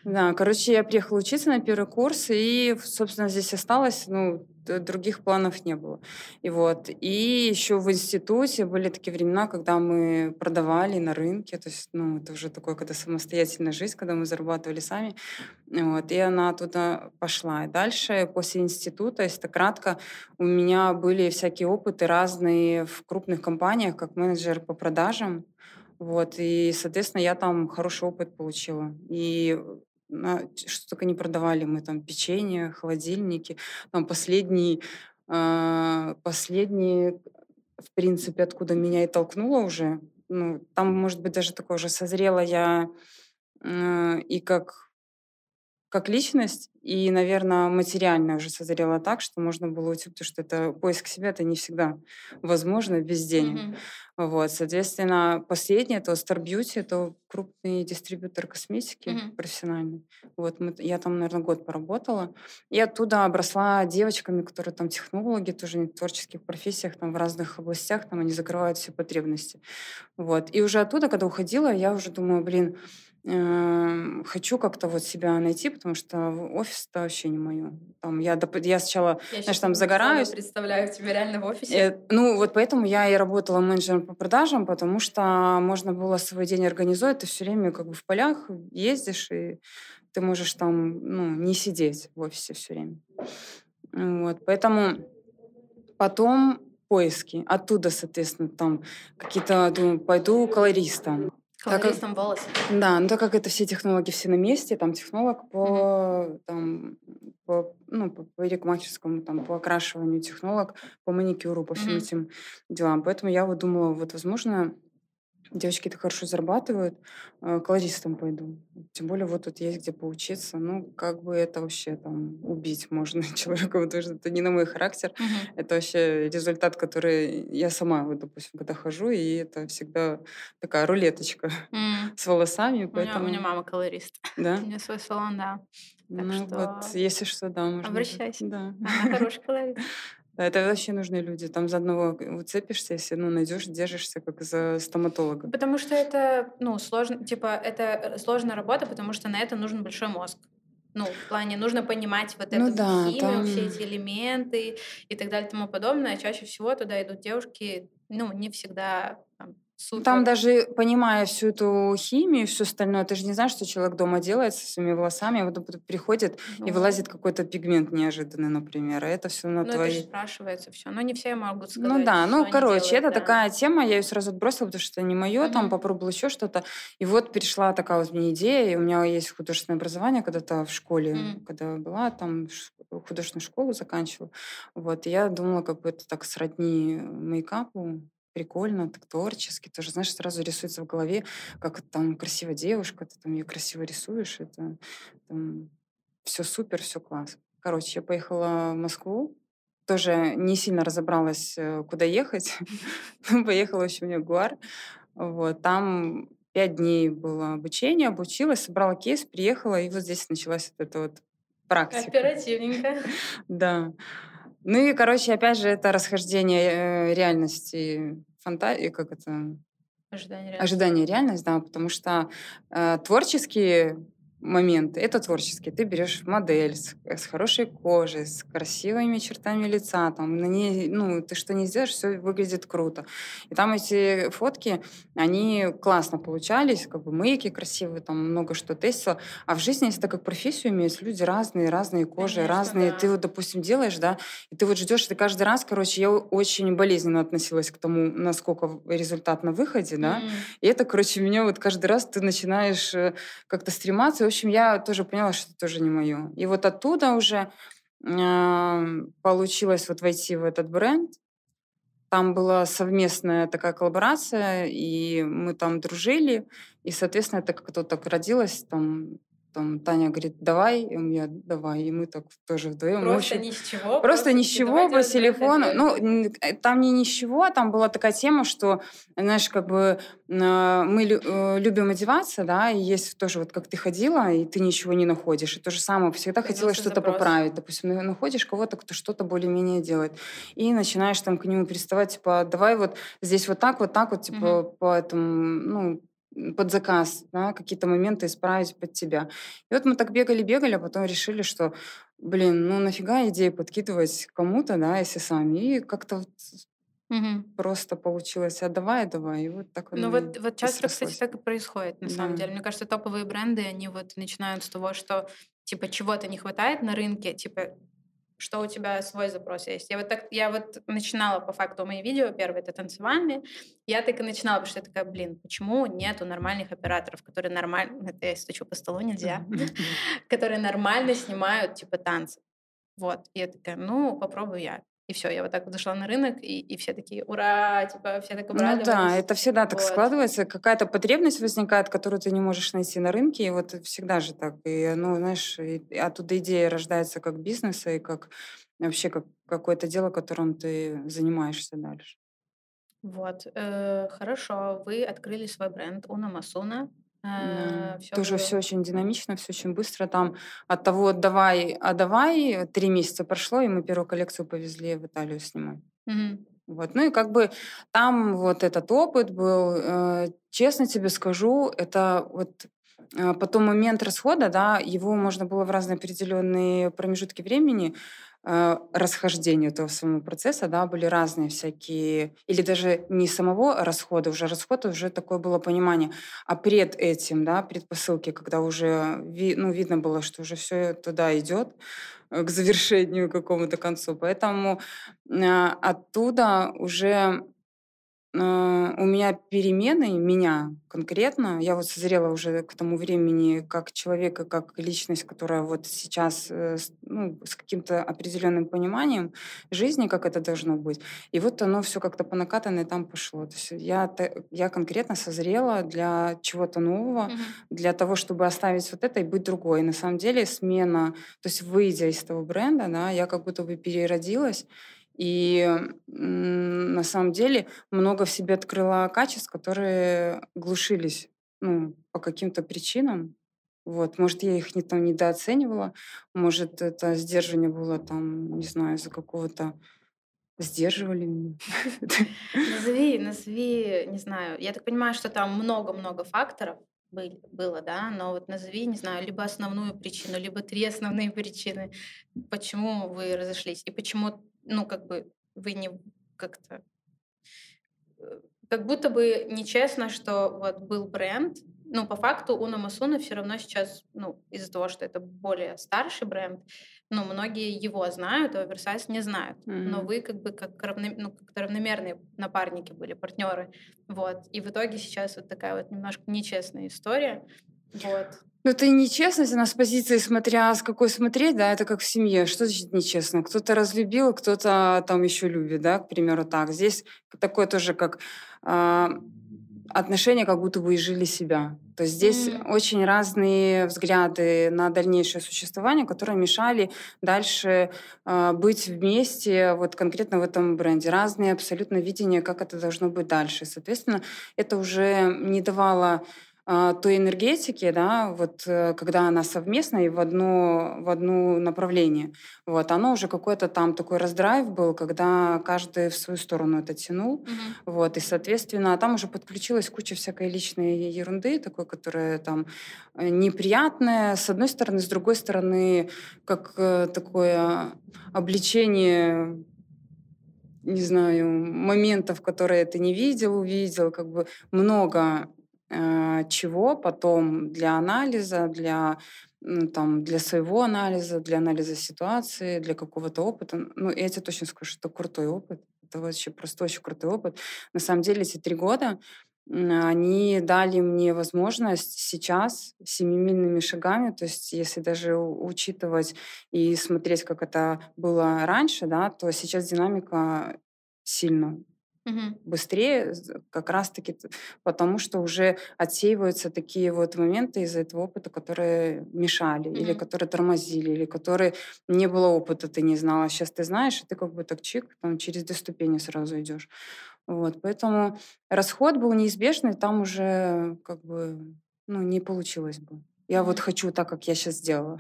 Да, короче, я приехала учиться на первый курс, и, собственно, здесь осталась, ну, других планов не было. И вот. И еще в институте были такие времена, когда мы продавали на рынке, то есть, ну, это уже такое, когда самостоятельная жизнь, когда мы зарабатывали сами. Вот. И она оттуда пошла. И дальше, после института, если так кратко, у меня были всякие опыты разные в крупных компаниях, как менеджер по продажам. Вот, и, соответственно, я там хороший опыт получила. И что только не продавали мы там печенье, холодильники. Там последний, а, последний, в принципе, откуда меня и толкнуло уже. Ну, там, может быть, даже такое уже созрела я м, и как как личность, и, наверное, материально уже созрела так, что можно было уйти, потому что это поиск себя это не всегда возможно без денег. Мгм. Вот, соответственно, последнее это Star Beauty, это крупный дистрибьютор косметики Мгм. профессиональный. Вот, мы, я там, наверное, год поработала. И оттуда обросла девочками, которые там технологи, тоже в творческих профессиях, там в разных областях, там они закрывают все потребности. Вот. И уже оттуда, когда уходила, я уже думаю, блин, хочу как-то вот себя найти, потому что офис это вообще не мое. Там я, я сначала, Я знаешь, там загораюсь, представляю тебя реально в офисе. Э, ну, вот поэтому я и работала менеджером по продажам, потому что можно было свой день организовать. Ты все время как бы в полях ездишь, и ты можешь там, ну, не сидеть в офисе все время. Вот, поэтому потом поиски. Оттуда, соответственно, там какие-то, думаю, пойду колористом. Колористом волосы. Да, ну так как это все технологии все на месте, там технолог по, там, по, ну, по парикмахерскому, там, по окрашиванию технолог, по маникюру, по всем Мгм. этим делам. Поэтому я вот думала, вот, возможно, девочки это хорошо зарабатывают, э, колористом пойду. Тем более вот тут есть где поучиться. Ну, как бы это вообще там убить можно человека, потому что это не на мой характер. Мгм. Это вообще результат, который я сама, вот, допустим, когда хожу, и это всегда такая рулеточка М. с волосами, У меня, поэтому... у меня мама колорист. Да? У меня свой салон, да. Так ну что вот, если что, да, можно... обращайся. Да. Она хороший колорист. Это вообще нужные люди. Там за одного уцепишься, если ну, найдешь, держишься, как за стоматолога. Потому что это, ну, сложно, типа, это э, сложная работа, потому что на это нужен большой мозг. Ну, в плане, нужно понимать вот Ну эту да, химию, там- все эти элементы и так далее и тому подобное. Чаще всего туда идут девушки, ну, не всегда там, супер. Там даже понимая всю эту химию и все остальное, ты же не знаешь, что человек дома делает со своими волосами, вот приходит и Ну, вылазит какой-то пигмент неожиданный, например, а это все на Ну, это твои... же спрашивается все. Но не все могут сказать, Ну да, ну короче, делают, это да. такая тема, я ее сразу отбросила, потому что это не мое, там попробовала еще что-то. И вот пришла такая вот мне идея, и у меня есть художественное образование, когда-то в школе, Мгм. когда была, там художественную школу заканчивала. Вот, и я думала, как бы это так сродни мейкапу, прикольно, так творчески. Ты же, знаешь, сразу рисуется в голове, как там красивая девушка, ты там ее красиво рисуешь, это все супер, все класс. Короче, я поехала в Москву, тоже не сильно разобралась, э, куда ехать. Поехала еще в Ягуар. Вот, там пять дней было обучение, обучилась, собрала кейс, приехала, и вот здесь началась вот эта вот практика. Оперативненько. Да. Ну и, короче, опять же, это расхождение э, реальности, фантазии, как это, Ожидание реальности. ожидание реальность, да, потому что э, творческие моменты, это творческие. Ты берешь модель с, с хорошей кожей, с красивыми чертами лица, там, на ней, ну, ты что не сделаешь, все выглядит круто. И там эти фотки, они классно получались, как бы мейки красивые, там много что тестила. А в жизни, если так как профессию имеют, люди разные, разные кожи, Конечно, разные. да. Ты вот, допустим, делаешь, да, и ты вот ждешь, ты каждый раз, короче, я очень болезненно относилась к тому, насколько результат на выходе, да, М. и это, короче, меня вот каждый раз ты начинаешь э, как-то стрематься. Общем, я тоже поняла, что это тоже не мое. И вот оттуда уже ам, получилось вот войти в этот бренд. Там была совместная такая коллаборация, и мы там дружили. И, соответственно, это как-то так родилось. Там там Таня говорит, давай, и я давай, и мы так тоже вдвоем. Просто ни с чего? Просто, просто ни с чего, по телефону. Ну, э, там не ни с чего, там была такая тема, что, знаешь, как бы а, мы э, любим одеваться, да, и есть тоже вот как ты ходила, и ты ничего не находишь. И то же самое, всегда хотела что-то поправить. Допустим, находишь кого-то, кто что-то более-менее делает. И начинаешь там к нему приставать, типа, давай вот здесь вот так, вот так вот, типа, угу. по этому, ну, под заказ, да, какие-то моменты исправить под тебя. И вот мы так бегали-бегали, а потом решили, что, блин, ну нафига идею подкидывать кому-то, да, если сами. И как-то вот Угу. Просто получилось, а давай, давай. И вот так Ну вот, вот часто, кстати, так и происходит, на да. самом деле. Мне кажется, топовые бренды, они вот начинают с того, что типа чего-то не хватает на рынке, типа что у тебя свой запрос есть. Я вот так, я вот начинала по факту мои видео, первые это танцевальные, я так и начинала, потому что я такая, блин, почему нету нормальных операторов, которые нормально, это я стучу по столу, нельзя, которые нормально снимают типа танцы. Вот, и я такая, ну, попробую я. И все, я вот так вот зашла на рынок, и, и все такие, ура, типа, все так обрадовались. Ну да, это всегда так вот. складывается. Какая-то потребность возникает, которую ты не можешь найти на рынке, и вот всегда же так. И, ну, знаешь, и оттуда идея рождается как бизнеса и как вообще как какое-то дело, которым ты занимаешься дальше. Вот, э, хорошо, вы открыли свой бренд Уна Масуна. Да. Э, Тоже все очень динамично, все очень быстро. Там от того давай, а давай, три месяца прошло, и мы первую коллекцию повезли в Италию снимать. Угу. Вот. Ну и как бы там вот этот опыт был, э, честно тебе скажу, это вот э, потом момент расхода, да, его можно было в разные определенные промежутки времени э, расхождения этого самого процесса, да, были разные всякие, или даже не самого расхода, уже расход, уже такое было понимание, а пред этим, да, предпосылки, когда уже, ви, ну, видно было, что уже все туда идет, э, к завершению какому-то концу. Поэтому э, оттуда уже у меня перемены, меня конкретно, я вот созрела уже к тому времени как человека, как личность, которая вот сейчас э, ну, с каким-то определенным пониманием жизни, как это должно быть. И вот оно все как-то по накатанной там пошло. То есть я, я конкретно созрела для чего-то нового, mm-hmm. для того, чтобы оставить вот это и быть другой. И на самом деле смена, то есть выйдя из того бренда, да, я как будто бы переродилась, и на самом деле много в себе открыла качеств, которые глушились ну, по каким-то причинам. Вот. Может, я их не там недооценивала, может, это сдерживание было там, не знаю, из-за какого-то сдерживали меня. Назови, назови, не знаю. Я так понимаю, что там много-много факторов были, было, да, но вот назови, не знаю, либо основную причину, либо три основные причины, почему вы разошлись, и почему ну, как бы вы не как-то э, как будто бы нечестно, что вот был бренд, ну, по факту Уна Масуна все равно сейчас, ну, из-за того, что это более старший бренд, ну, многие его знают, а Оверсайз не знают. Mm-hmm. Но вы как бы как, равно, ну, как равномерные напарники были, партнеры. Вот. И в итоге сейчас вот такая вот немножко нечестная история. Вот. Ну, это нечестность, она с позиции, смотря с какой смотреть, да, это как в семье. Что значит нечестно? Кто-то разлюбил, кто-то там еще любит, да, к примеру, так. Здесь такое тоже как э, отношения, как будто бы и жили себя. То есть здесь mm-hmm. очень разные взгляды на дальнейшее существование, которые мешали дальше э, быть вместе, вот конкретно в этом бренде. Разные абсолютно видения, как это должно быть дальше. Соответственно, это уже не давало а, той энергетики, да, вот э, когда она совместна и в одно, в одно направление, вот, оно уже какой-то там такой раздрайв был, когда каждый в свою сторону это тянул, mm-hmm. вот, и, соответственно, там уже подключилась куча всякой личной ерунды, такой, которая там э, неприятная, с одной стороны, с другой стороны, как э, такое обличение не знаю, моментов, которые ты не видел, увидел, как бы много чего потом для анализа, для ну, там, для своего анализа, для анализа ситуации, для какого-то опыта. Ну, я тебе точно скажу, что это крутой опыт. Это вообще просто очень крутой опыт. На самом деле эти три года они дали мне возможность сейчас семимильными шагами, то есть если даже учитывать и смотреть, как это было раньше, да, то сейчас динамика сильно Мгм. быстрее, как раз-таки потому что уже отсеиваются такие вот моменты из-за этого опыта, которые мешали, или Мгм. которые тормозили, или которые не было опыта, ты не знала. Сейчас ты знаешь, и ты как бы так чик, там через две ступени сразу идешь. Вот, поэтому расход был неизбежный, там уже как бы ну, не получилось бы. Я вот Мгм. хочу так, как я сейчас сделала.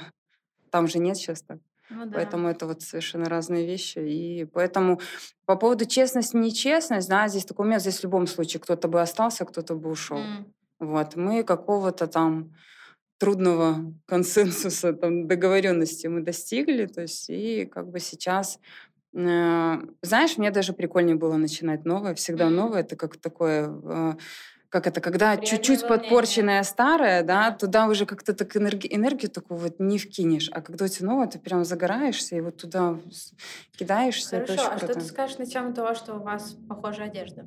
Там же нет сейчас так. Ну да. Поэтому это вот совершенно разные вещи. И поэтому по поводу честность, нечестность, да, здесь такой момент, здесь в любом случае кто-то бы остался, кто-то бы ушел. М. Вот. Мы какого-то там трудного консенсуса, там, договоренности мы достигли. То есть и как бы сейчас... э, знаешь, мне даже прикольнее было начинать новое. Всегда новое. Это как такое... как это, когда чуть-чуть подпорченное старое, да, туда уже как-то так энерги- энергию такую вот не вкинешь. А когда у тебя новое, ты прям загораешься и вот туда кидаешься. Хорошо, а что круто. ты скажешь на тему того, что у вас похожая одежда?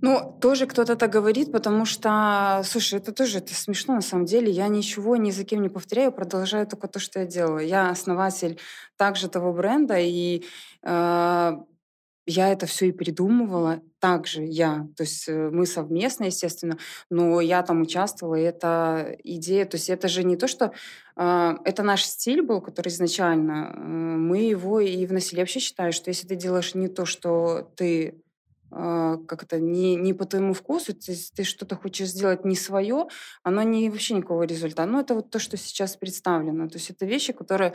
Ну, тоже кто-то так говорит, потому что, слушай, это тоже это смешно на самом деле. Я ничего ни за кем не повторяю, продолжаю только то, что я делаю. Я основатель также того бренда, и э, я это все и придумывала. Также я, то есть э, мы совместно, естественно, но я там участвовала, и это идея, то есть это же не то, что э, это наш стиль был, который изначально, э, мы его и вносили. Я вообще считаю, что если ты делаешь не то, что ты а, как это, не, не по твоему вкусу, есть ты что-то хочешь сделать не свое, оно не вообще никакого результата. Ну, это вот то, что сейчас представлено. То есть это вещи, которые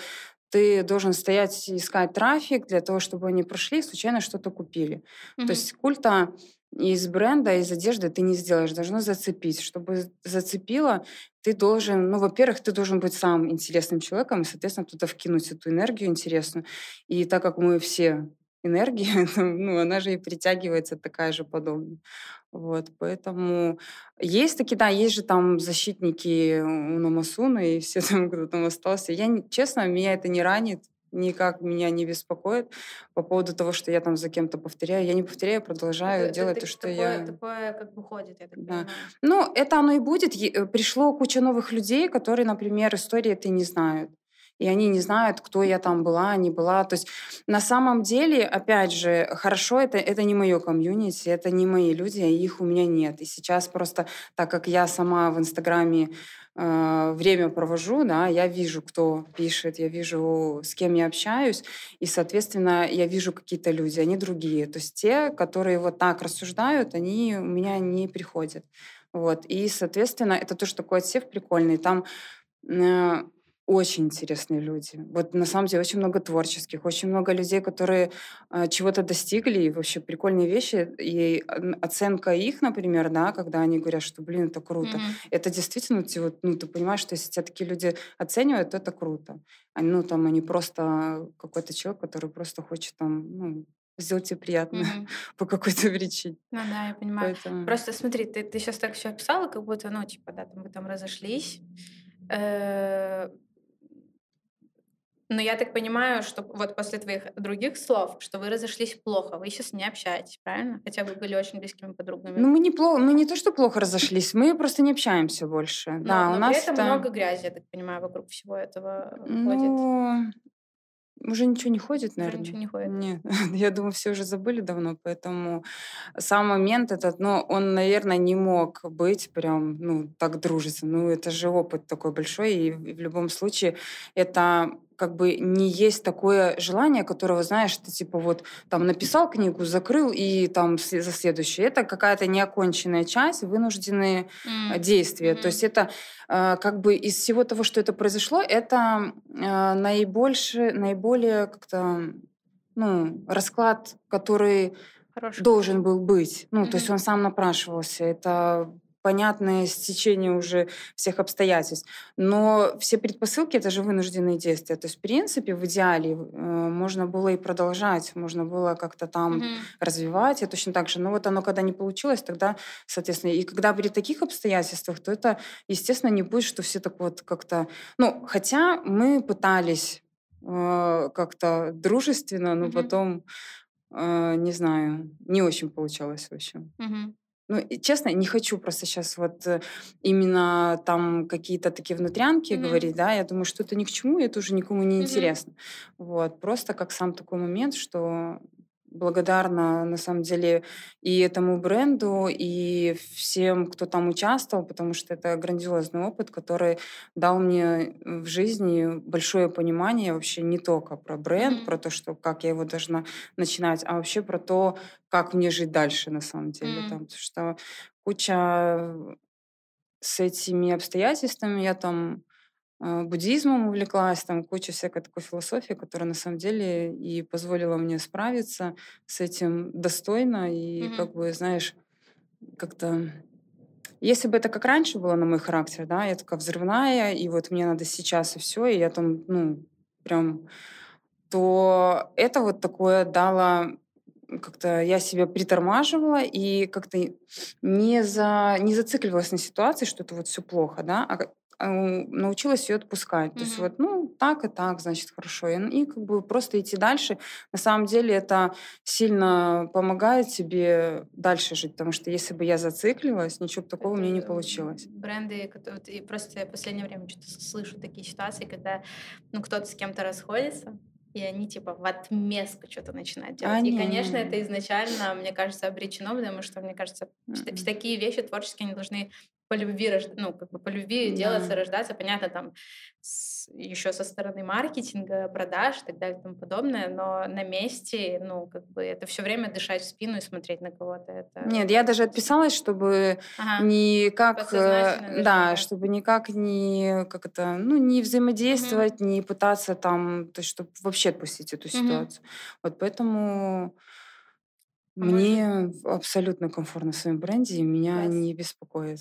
ты должен стоять искать трафик для того, чтобы они прошли и случайно что-то купили. Мгм. То есть культа из бренда, из одежды ты не сделаешь, должно зацепить. Чтобы зацепило, ты должен, ну, во-первых, ты должен быть сам интересным человеком и, соответственно, туда вкинуть эту энергию интересную. И так как мы все энергия, ну, она же и притягивается такая же подобная. Вот, поэтому есть такие, да, есть же там защитники Унамасуна и все там, кто там остался. Я, честно, меня это не ранит, никак меня не беспокоит по поводу того, что я там за кем-то повторяю. Я не повторяю, продолжаю Это- делать это то, что такое, я... Такое как бы ходит, я так Да. понимаю. Ну, это оно и будет. Э, Пришло куча новых людей, которые, например, истории этой не знают. И они не знают, кто я там была, не была. То есть на самом деле, опять же, хорошо, это, это не мое комьюнити, это не мои люди, а их у меня нет. И сейчас просто, так как я сама в Инстаграме э, время провожу, да, я вижу, кто пишет, я вижу, с кем я общаюсь, и, соответственно, я вижу какие-то люди, они другие. То есть те, которые вот так рассуждают, они у меня не приходят. Вот. И, соответственно, это тоже такой отсев прикольный. Там э, очень интересные люди. Вот на самом деле очень много творческих, очень много людей, которые э, чего-то достигли, и вообще прикольные вещи. И оценка их, например, да, когда они говорят, что, блин, это круто. Мгм. Это действительно, ты, вот, ну, ты понимаешь, что если тебя такие люди оценивают, то это круто. А, ну, там, они просто какой-то человек, который просто хочет там, ну, сделать тебе приятно Мгм. по какой-то причине. Ну да, я понимаю. Поэтому... Просто смотри, ты, ты сейчас так все описала, как будто, ну, типа, да, там вы там разошлись. Но я так понимаю, что вот после твоих других слов, что вы разошлись плохо, вы сейчас не общаетесь, правильно? Хотя вы были очень близкими подругами. Ну, мы не, плохо, мы не то, что плохо разошлись, мы просто не общаемся больше. Но, да, но у нас при этом это- много грязи, я так понимаю, вокруг всего этого ходит. Ну, уже ничего не ходит, Уже наверное. ничего не ходит. Нет, я думаю, все уже забыли давно, поэтому сам момент этот, ну, он, наверное, не мог быть прям, ну, так дружественно. Ну, это же опыт такой большой, и в любом случае это как бы не есть такое желание, которого, знаешь, ты типа вот там написал книгу, закрыл и там за следующее. Это какая-то неоконченная часть, вынужденные э, действия. мгм. То есть это э, как бы из всего того, что это произошло, это э, наибольше, наиболее как-то ну, расклад, который Хороший. должен был быть. Ну, то есть он сам напрашивался. Это понятное стечение уже всех обстоятельств. Но все предпосылки — это же вынужденные действия. То есть, в принципе, в идеале э, можно было и продолжать, можно было как-то там Мгм. развивать, и точно так же. Но вот оно, когда не получилось, тогда, соответственно, и когда при таких обстоятельствах, то это, естественно, не будет, что все так вот как-то... Ну, хотя мы пытались э, как-то дружественно, но Мгм. потом, э, не знаю, не очень получалось, в общем. Мгм. Ну, честно, не хочу просто сейчас вот э, именно там какие-то такие внутрянки Мгм. говорить, да, я думаю, что это ни к чему, и это уже никому не Мгм. интересно. Вот, просто как сам такой момент, что благодарна на самом деле и этому бренду, и всем, кто там участвовал, потому что это грандиозный опыт, который дал мне в жизни большое понимание вообще не только про бренд, про то, что как я его должна начинать, а вообще про то, как мне жить дальше на самом деле. Mm-hmm. Там, потому что куча с этими обстоятельствами я там буддизмом увлеклась, там куча всякой такой философии, которая на самом деле и позволила мне справиться с этим достойно и mm-hmm. как бы, знаешь, как-то... Если бы это как раньше было на мой характер, да, я такая взрывная, и вот мне надо сейчас и все, и я там, ну, прям... То это вот такое дало как-то я себя притормаживала и как-то не, за, не зацикливалась на ситуации, что это вот все плохо, да, а научилась ее отпускать. Mm-hmm. То есть вот, ну, так и так, значит, хорошо. И, и как бы просто идти дальше. На самом деле это сильно помогает тебе дальше жить, потому что если бы я зациклилась, ничего бы такого это мне не получилось. Бренды, и просто в последнее время что-то слышу такие ситуации, когда, ну, кто-то с кем-то расходится, и они типа в отместку что-то начинают делать. А, и, конечно, это изначально, мне кажется, обречено, потому что, мне кажется, mm-hmm. такие вещи творческие, они должны по любви, ну, как бы по любви да. делаться, рождаться, понятно, там с, еще со стороны маркетинга, продаж и так далее и тому подобное, но на месте, ну, как бы это все время дышать в спину и смотреть на кого-то. Это... Нет, я даже отписалась, чтобы ага. никак, э, да, чтобы никак не, как это, ну, не взаимодействовать, угу. не пытаться там, то есть, чтобы вообще отпустить эту ситуацию. Угу. Вот поэтому... А Мне абсолютно комфортно в своем бренде, и меня Класс. не беспокоит.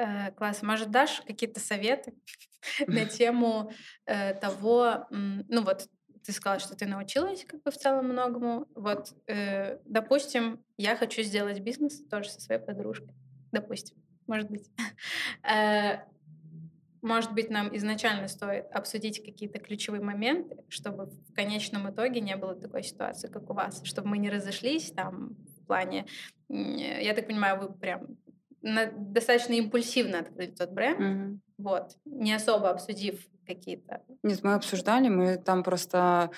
Э, класс. Может, дашь какие-то советы на тему э, того, ну вот ты сказала, что ты научилась как бы в целом многому. Вот, э, допустим, я хочу сделать бизнес тоже со своей подружкой. Допустим, может быть. Может быть, нам изначально стоит обсудить какие-то ключевые моменты, чтобы в конечном итоге не было такой ситуации, как у вас, чтобы мы не разошлись там в плане, я так понимаю, вы прям достаточно импульсивно открыли тот бренд, mm-hmm. вот, не особо обсудив какие-то. Нет, мы обсуждали, мы там просто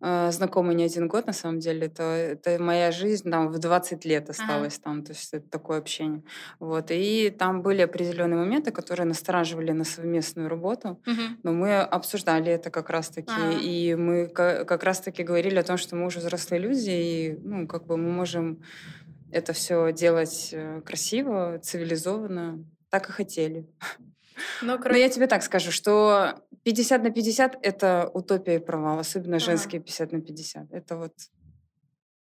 э, знакомы не один год, на самом деле. Это, это моя жизнь там в 20 лет осталась ага. там, то есть это такое общение. Вот, и там были определенные моменты, которые настораживали на совместную работу, угу. но мы обсуждали это как раз-таки, ага. и мы как раз-таки говорили о том, что мы уже взрослые люди, и, ну, как бы мы можем это все делать э, красиво, цивилизованно. Так и хотели. Но, кроме... Но я тебе так скажу, что 50 на 50 — это утопия и провал, особенно ага. женские 50 на 50. Это вот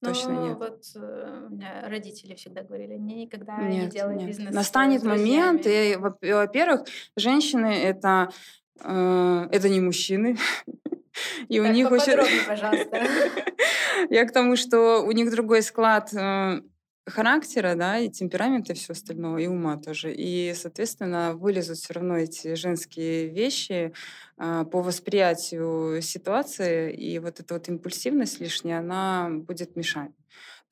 ну, точно нет. вот э, у меня родители всегда говорили, никогда нет, не делай нет. бизнес Настанет момент, и, во-первых, женщины — это, э, это не мужчины. И у них очень... пожалуйста. Я к тому, что у них другой склад э, характера, да, и темперамента, и все остальное, и ума тоже. И, соответственно, вылезут все равно эти женские вещи э, по восприятию ситуации, и вот эта вот импульсивность лишняя, она будет мешать.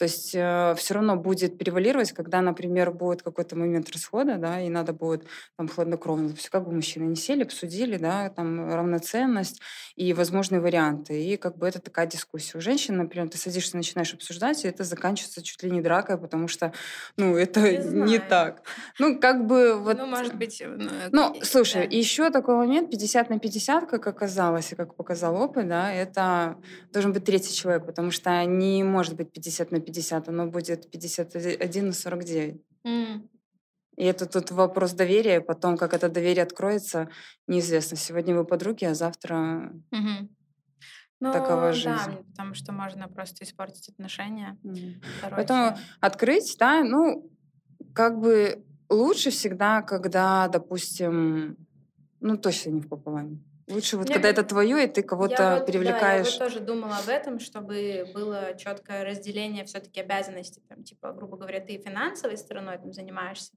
То есть э, все равно будет превалировать, когда, например, будет какой-то момент расхода, да, и надо будет там хладнокровно. То есть как бы мужчины не сели, обсудили, да, там равноценность и возможные варианты. И как бы это такая дискуссия. У женщин, например, ты садишься, начинаешь обсуждать, и это заканчивается чуть ли не дракой, потому что, ну, это не, не так. Ну, как бы вот... Ну, может быть... Э, ну, слушай, да. еще такой момент, 50 на 50, как оказалось, и как показал опыт, да, это должен быть третий человек, потому что не может быть 50 на 50, оно будет 51 на 49. Mm. И это тут вопрос доверия, потом, как это доверие откроется, неизвестно. Сегодня вы подруги, а завтра mm-hmm. Ну, такова жизнь. Да, потому что можно просто испортить отношения. Mm. Поэтому открыть, да, ну, как бы лучше всегда, когда, допустим, ну, точно не в пополам. Лучше вот, я, когда это твое, и ты кого-то вот, привлекаешь. Да, я вот тоже думала об этом, чтобы было четкое разделение все-таки обязанностей. Там, типа, грубо говоря, ты финансовой стороной там занимаешься,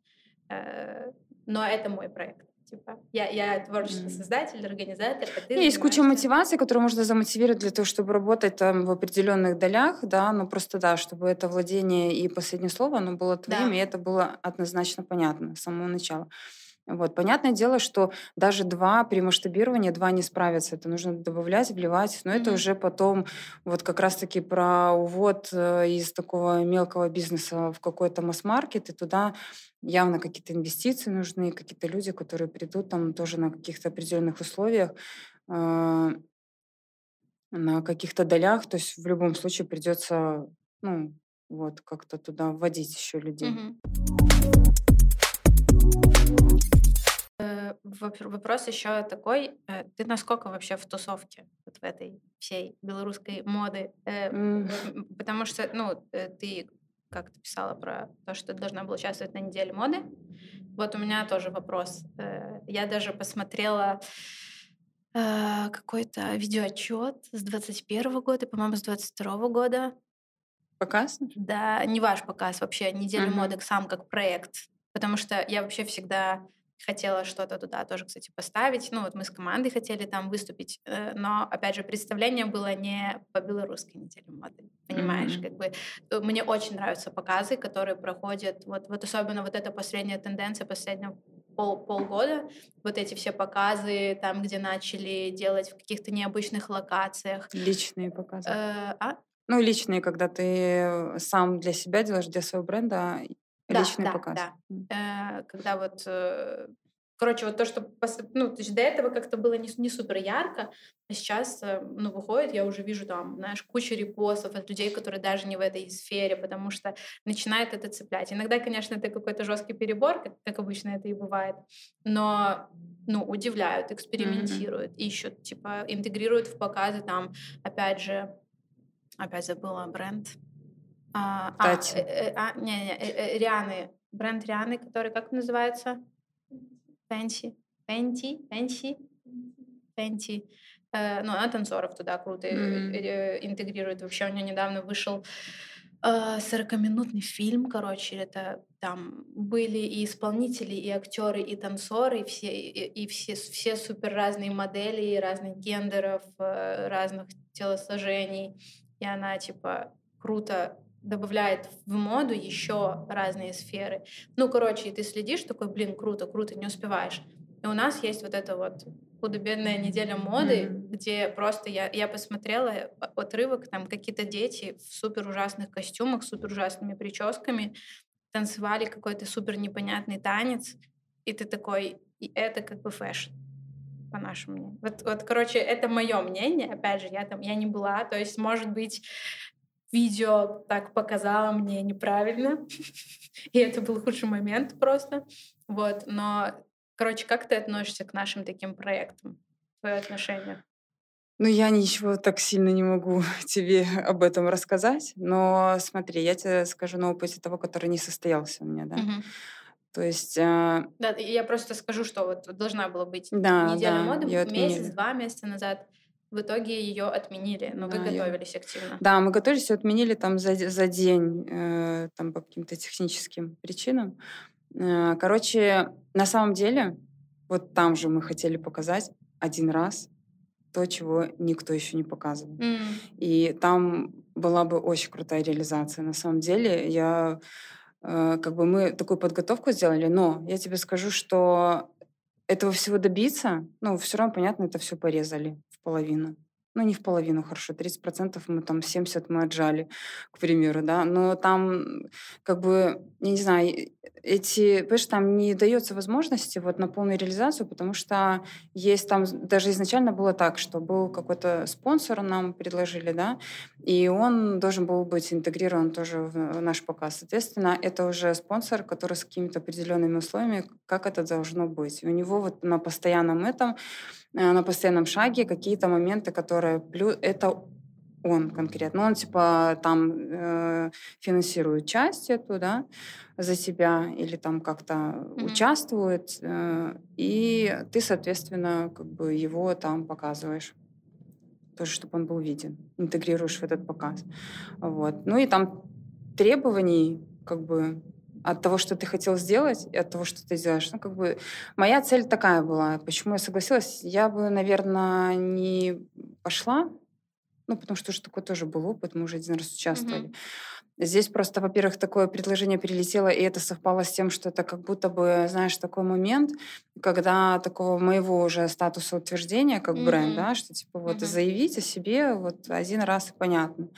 э, но это мой проект. Типа, я, я творческий создатель, организатор, а ты Есть куча мотиваций, которые можно замотивировать для того, чтобы работать там в определенных долях, да, но просто да, чтобы это владение и последнее слово, оно было твоим, да. и это было однозначно понятно с самого начала. Вот. Понятное дело, что даже два при масштабировании, два не справятся. Это нужно добавлять, вливать. Но mm-hmm. это уже потом вот как раз-таки про увод э, из такого мелкого бизнеса в какой-то масс-маркет, и туда явно какие-то инвестиции нужны, какие-то люди, которые придут там тоже на каких-то определенных условиях, э, на каких-то долях. То есть в любом случае придется, ну, вот как-то туда вводить еще людей. Mm-hmm. Вопрос еще такой, э, ты насколько вообще в тусовке вот в этой всей белорусской моды? Mm. Потому что, ну, э, ты как ты писала про то, что ты должна была участвовать на неделе моды. Вот у меня тоже вопрос. Я даже посмотрела какой-то видеоотчет с 21 года, по-моему, с 22 года. Показ? Да, не ваш показ вообще, неделя uh-huh. моды сам как проект. Потому что я вообще всегда хотела что-то туда тоже, кстати, поставить. Ну, вот мы с командой хотели там выступить, э, но, опять же, представление было не по белорусской неделе моды, понимаешь? Mm-hmm. Как бы э, мне очень нравятся показы, которые проходят, вот, вот особенно вот эта последняя тенденция последнего пол, полгода, вот эти все показы, там, где начали делать в каких-то необычных локациях. Личные показы. Э, а? Ну, личные, когда ты сам для себя делаешь, для своего бренда, да, Личный да, показ. Да. Э, когда вот, э, короче, вот то, что, ну, то есть до этого как-то было не, не супер ярко, а сейчас, э, ну, выходит, я уже вижу там, знаешь, кучу репостов от людей, которые даже не в этой сфере, потому что начинает это цеплять. Иногда, конечно, это какой-то жесткий перебор, как, как обычно это и бывает, но, ну, удивляют, экспериментируют, mm-hmm. ищут, типа, интегрируют в показы там, опять же, опять забыла бренд, а, а, э, э, а, не, не, э, Рианы, бренд Рианы, который как называется? Фэнси, Фэнти, Фэнси, Фэнти. Ну, она танцоров туда круто mm-hmm. интегрирует. Вообще у нее недавно вышел 40-минутный фильм, короче, это там были и исполнители, и актеры, и танцоры, и все, и, и все, все супер разные модели, разных гендеров, разных телосложений. И она, типа, круто добавляет в моду еще разные сферы. Ну, короче, и ты следишь, такой, блин, круто, круто, не успеваешь. И у нас есть вот эта вот худо-бедная неделя моды, mm-hmm. где просто я, я посмотрела отрывок, там какие-то дети в супер ужасных костюмах, супер ужасными прическами танцевали какой-то супер непонятный танец, и ты такой, и это как бы fashion по нашему мнению. Вот, вот, короче, это мое мнение. Опять же, я там, я не была. То есть, может быть, видео так показало мне неправильно, и это был худший момент просто. Вот, но, короче, как ты относишься к нашим таким проектам? Твое отношение? Ну, я ничего так сильно не могу тебе об этом рассказать, но смотри, я тебе скажу на опыте того, который не состоялся у меня, да. Угу. То есть... Э... Да, я просто скажу, что вот должна была быть да, неделя да, моды месяц-два месяца назад. В итоге ее отменили, но вы готовились я... активно. Да, мы готовились, отменили там за, за день, э, там по каким-то техническим причинам. Э, короче, на самом деле, вот там же мы хотели показать один раз то, чего никто еще не показывал. Mm. И там была бы очень крутая реализация. На самом деле, я э, как бы мы такую подготовку сделали, но я тебе скажу, что этого всего добиться, ну, все равно, понятно, это все порезали половину. Ну, не в половину, хорошо, 30% мы там, 70 мы отжали, к примеру, да, но там, как бы, я не знаю, эти, понимаешь, там не дается возможности вот на полную реализацию, потому что есть там, даже изначально было так, что был какой-то спонсор, нам предложили, да, и он должен был быть интегрирован тоже в наш показ. Соответственно, это уже спонсор, который с какими-то определенными условиями, как это должно быть. И у него вот на постоянном этом, на постоянном шаге какие-то моменты, которые плюс, это он конкретно. Он типа там э, финансирует часть эту, да, за тебя или там как-то mm-hmm. участвует, э, и ты, соответственно, как бы его там показываешь тоже, чтобы он был виден, интегрируешь в этот показ. Вот. Ну и там требований как бы от того, что ты хотел сделать, и от того, что ты делаешь. Ну, как бы моя цель такая была. Почему я согласилась? Я бы, наверное, не пошла, ну, потому что уже такой тоже был опыт, мы уже один раз участвовали. Mm-hmm. Здесь просто, во-первых, такое предложение перелетело, и это совпало с тем, что это как будто бы, знаешь, такой момент, когда такого моего уже статуса утверждения как mm-hmm. бренд, да, что типа вот mm-hmm. заявить о себе вот один раз и понятно.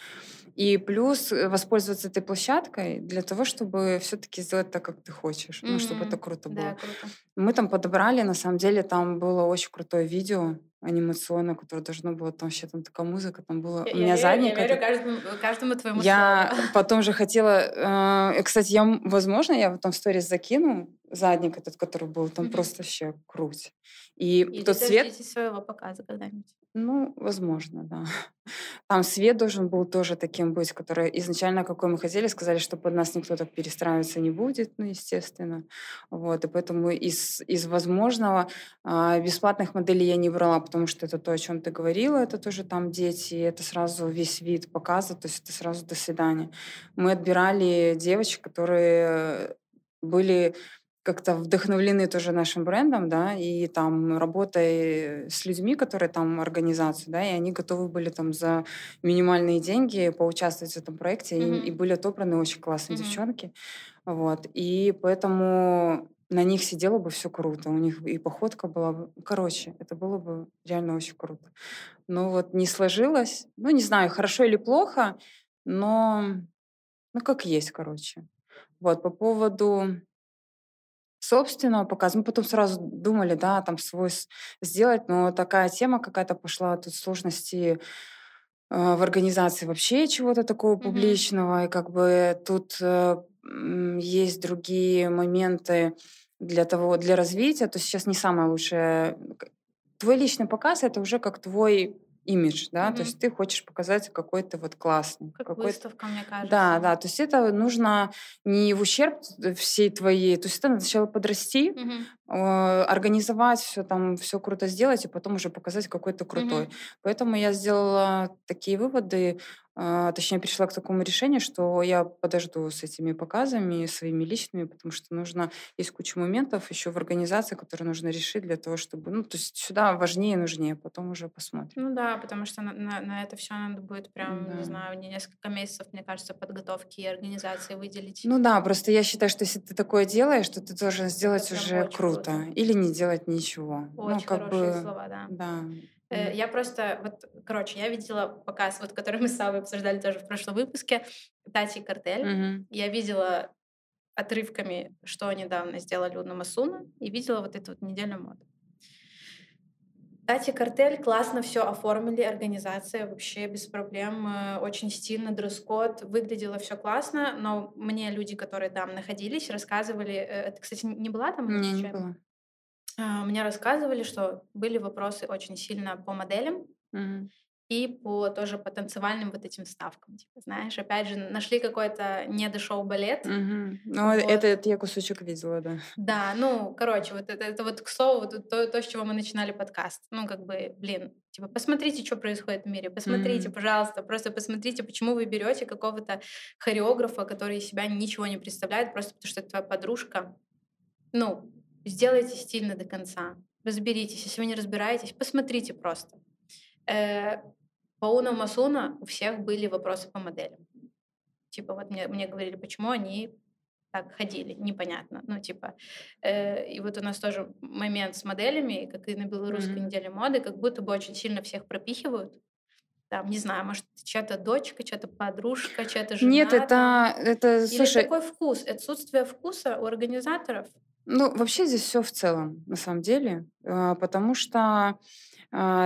И плюс э, воспользоваться этой площадкой для того, чтобы все-таки сделать так, как ты хочешь. Mm-hmm. Ну, чтобы это круто было. Да, круто. Мы там подобрали, на самом деле, там было очень крутое видео анимационное, которое должно было там вообще там такая музыка, там было я, у меня я задник. Я верю каждому, каждому твоему Я слову. потом же хотела, э, кстати, я, возможно, я в том сторис закину задник этот, который был там mm-hmm. просто вообще круть. И Или тот свет... своего показа когда-нибудь. Ну, возможно, да. Там свет должен был тоже таким быть, который изначально, какой мы хотели, сказали, что под нас никто так перестраиваться не будет, ну, естественно. Вот, и поэтому из, из возможного а, бесплатных моделей я не брала, потому что это то, о чем ты говорила, это тоже там дети, это сразу весь вид показа, то есть это сразу до свидания. Мы отбирали девочек, которые были как-то вдохновлены тоже нашим брендом, да, и там работой с людьми, которые там организацию, да, и они готовы были там за минимальные деньги поучаствовать в этом проекте, mm-hmm. и, и были отобраны очень классные mm-hmm. девчонки, вот, и поэтому на них сидело бы все круто, у них и походка была бы, короче, это было бы реально очень круто. Но вот не сложилось, ну, не знаю, хорошо или плохо, но, ну, как есть, короче. Вот, по поводу собственного показа. Мы потом сразу думали, да, там свой сделать, но такая тема какая-то пошла, тут сложности э, в организации вообще чего-то такого mm-hmm. публичного, и как бы тут э, есть другие моменты для того, для развития, то сейчас не самое лучшее. Твой личный показ это уже как твой имидж, да, mm-hmm. то есть ты хочешь показать какой-то вот классный. Как какой выставка, мне кажется. Да, да, то есть это нужно не в ущерб всей твоей, то есть это надо сначала подрасти, mm-hmm. Э, организовать все там, все круто сделать, и потом уже показать какой-то крутой. Mm-hmm. Поэтому я сделала такие выводы, а, точнее, пришла к такому решению, что я подожду с этими показами своими личными, потому что нужно, есть куча моментов еще в организации, которые нужно решить для того, чтобы, ну, то есть сюда важнее и нужнее, потом уже посмотрим. Ну да, потому что на, на, на это все надо будет прям, да. не знаю, не несколько месяцев, мне кажется, подготовки и организации выделить. Ну да, просто я считаю, что если ты такое делаешь, то ты должен сделать это уже круто. Круто или не делать ничего. Ну, очень ну, как хорошие бы, слова, да. Да. Э, я просто, вот, короче, я видела показ, вот, который мы с Савой обсуждали тоже в прошлом выпуске, Тати Картель. Мгм. Я видела отрывками, что недавно сделали у Намасуна, и видела вот эту вот неделю моды. Тати Картель классно все оформили, организация вообще без проблем, э, очень стильно, дресс-код, выглядело все классно, но мне люди, которые там находились, рассказывали, э, это, кстати, не была там? Не, не было. А, мне рассказывали, что были вопросы очень сильно по моделям Мгм. И по тоже по танцевальным вот этим ставкам. Типа, знаешь, опять же, нашли какой-то недошоу балет. Мгм. Ну, Вот. это, это я кусочек видела, да. Да, ну, короче, вот это, это вот к слову, вот то, то, с чего мы начинали подкаст. Ну, как бы, блин, типа, посмотрите, что происходит в мире, посмотрите, Мгм. пожалуйста, просто посмотрите, почему вы берете какого-то хореографа, который из себя ничего не представляет, просто потому что это твоя подружка. Ну, сделайте стильно до конца, разберитесь. Если вы не разбираетесь, посмотрите просто. По Уна Масуна у всех были вопросы по моделям. Типа вот мне, мне говорили, почему они так ходили, непонятно. Ну, типа, э, и вот у нас тоже момент с моделями, как и на белорусской Мгм. неделе моды, как будто бы очень сильно всех пропихивают. Там, не знаю, может, чья-то дочка, чья-то подружка, чья-то жена. Нет, это, это, Или слушай, такой вкус, отсутствие вкуса у организаторов. Ну, вообще здесь все в целом, на самом деле, а, потому что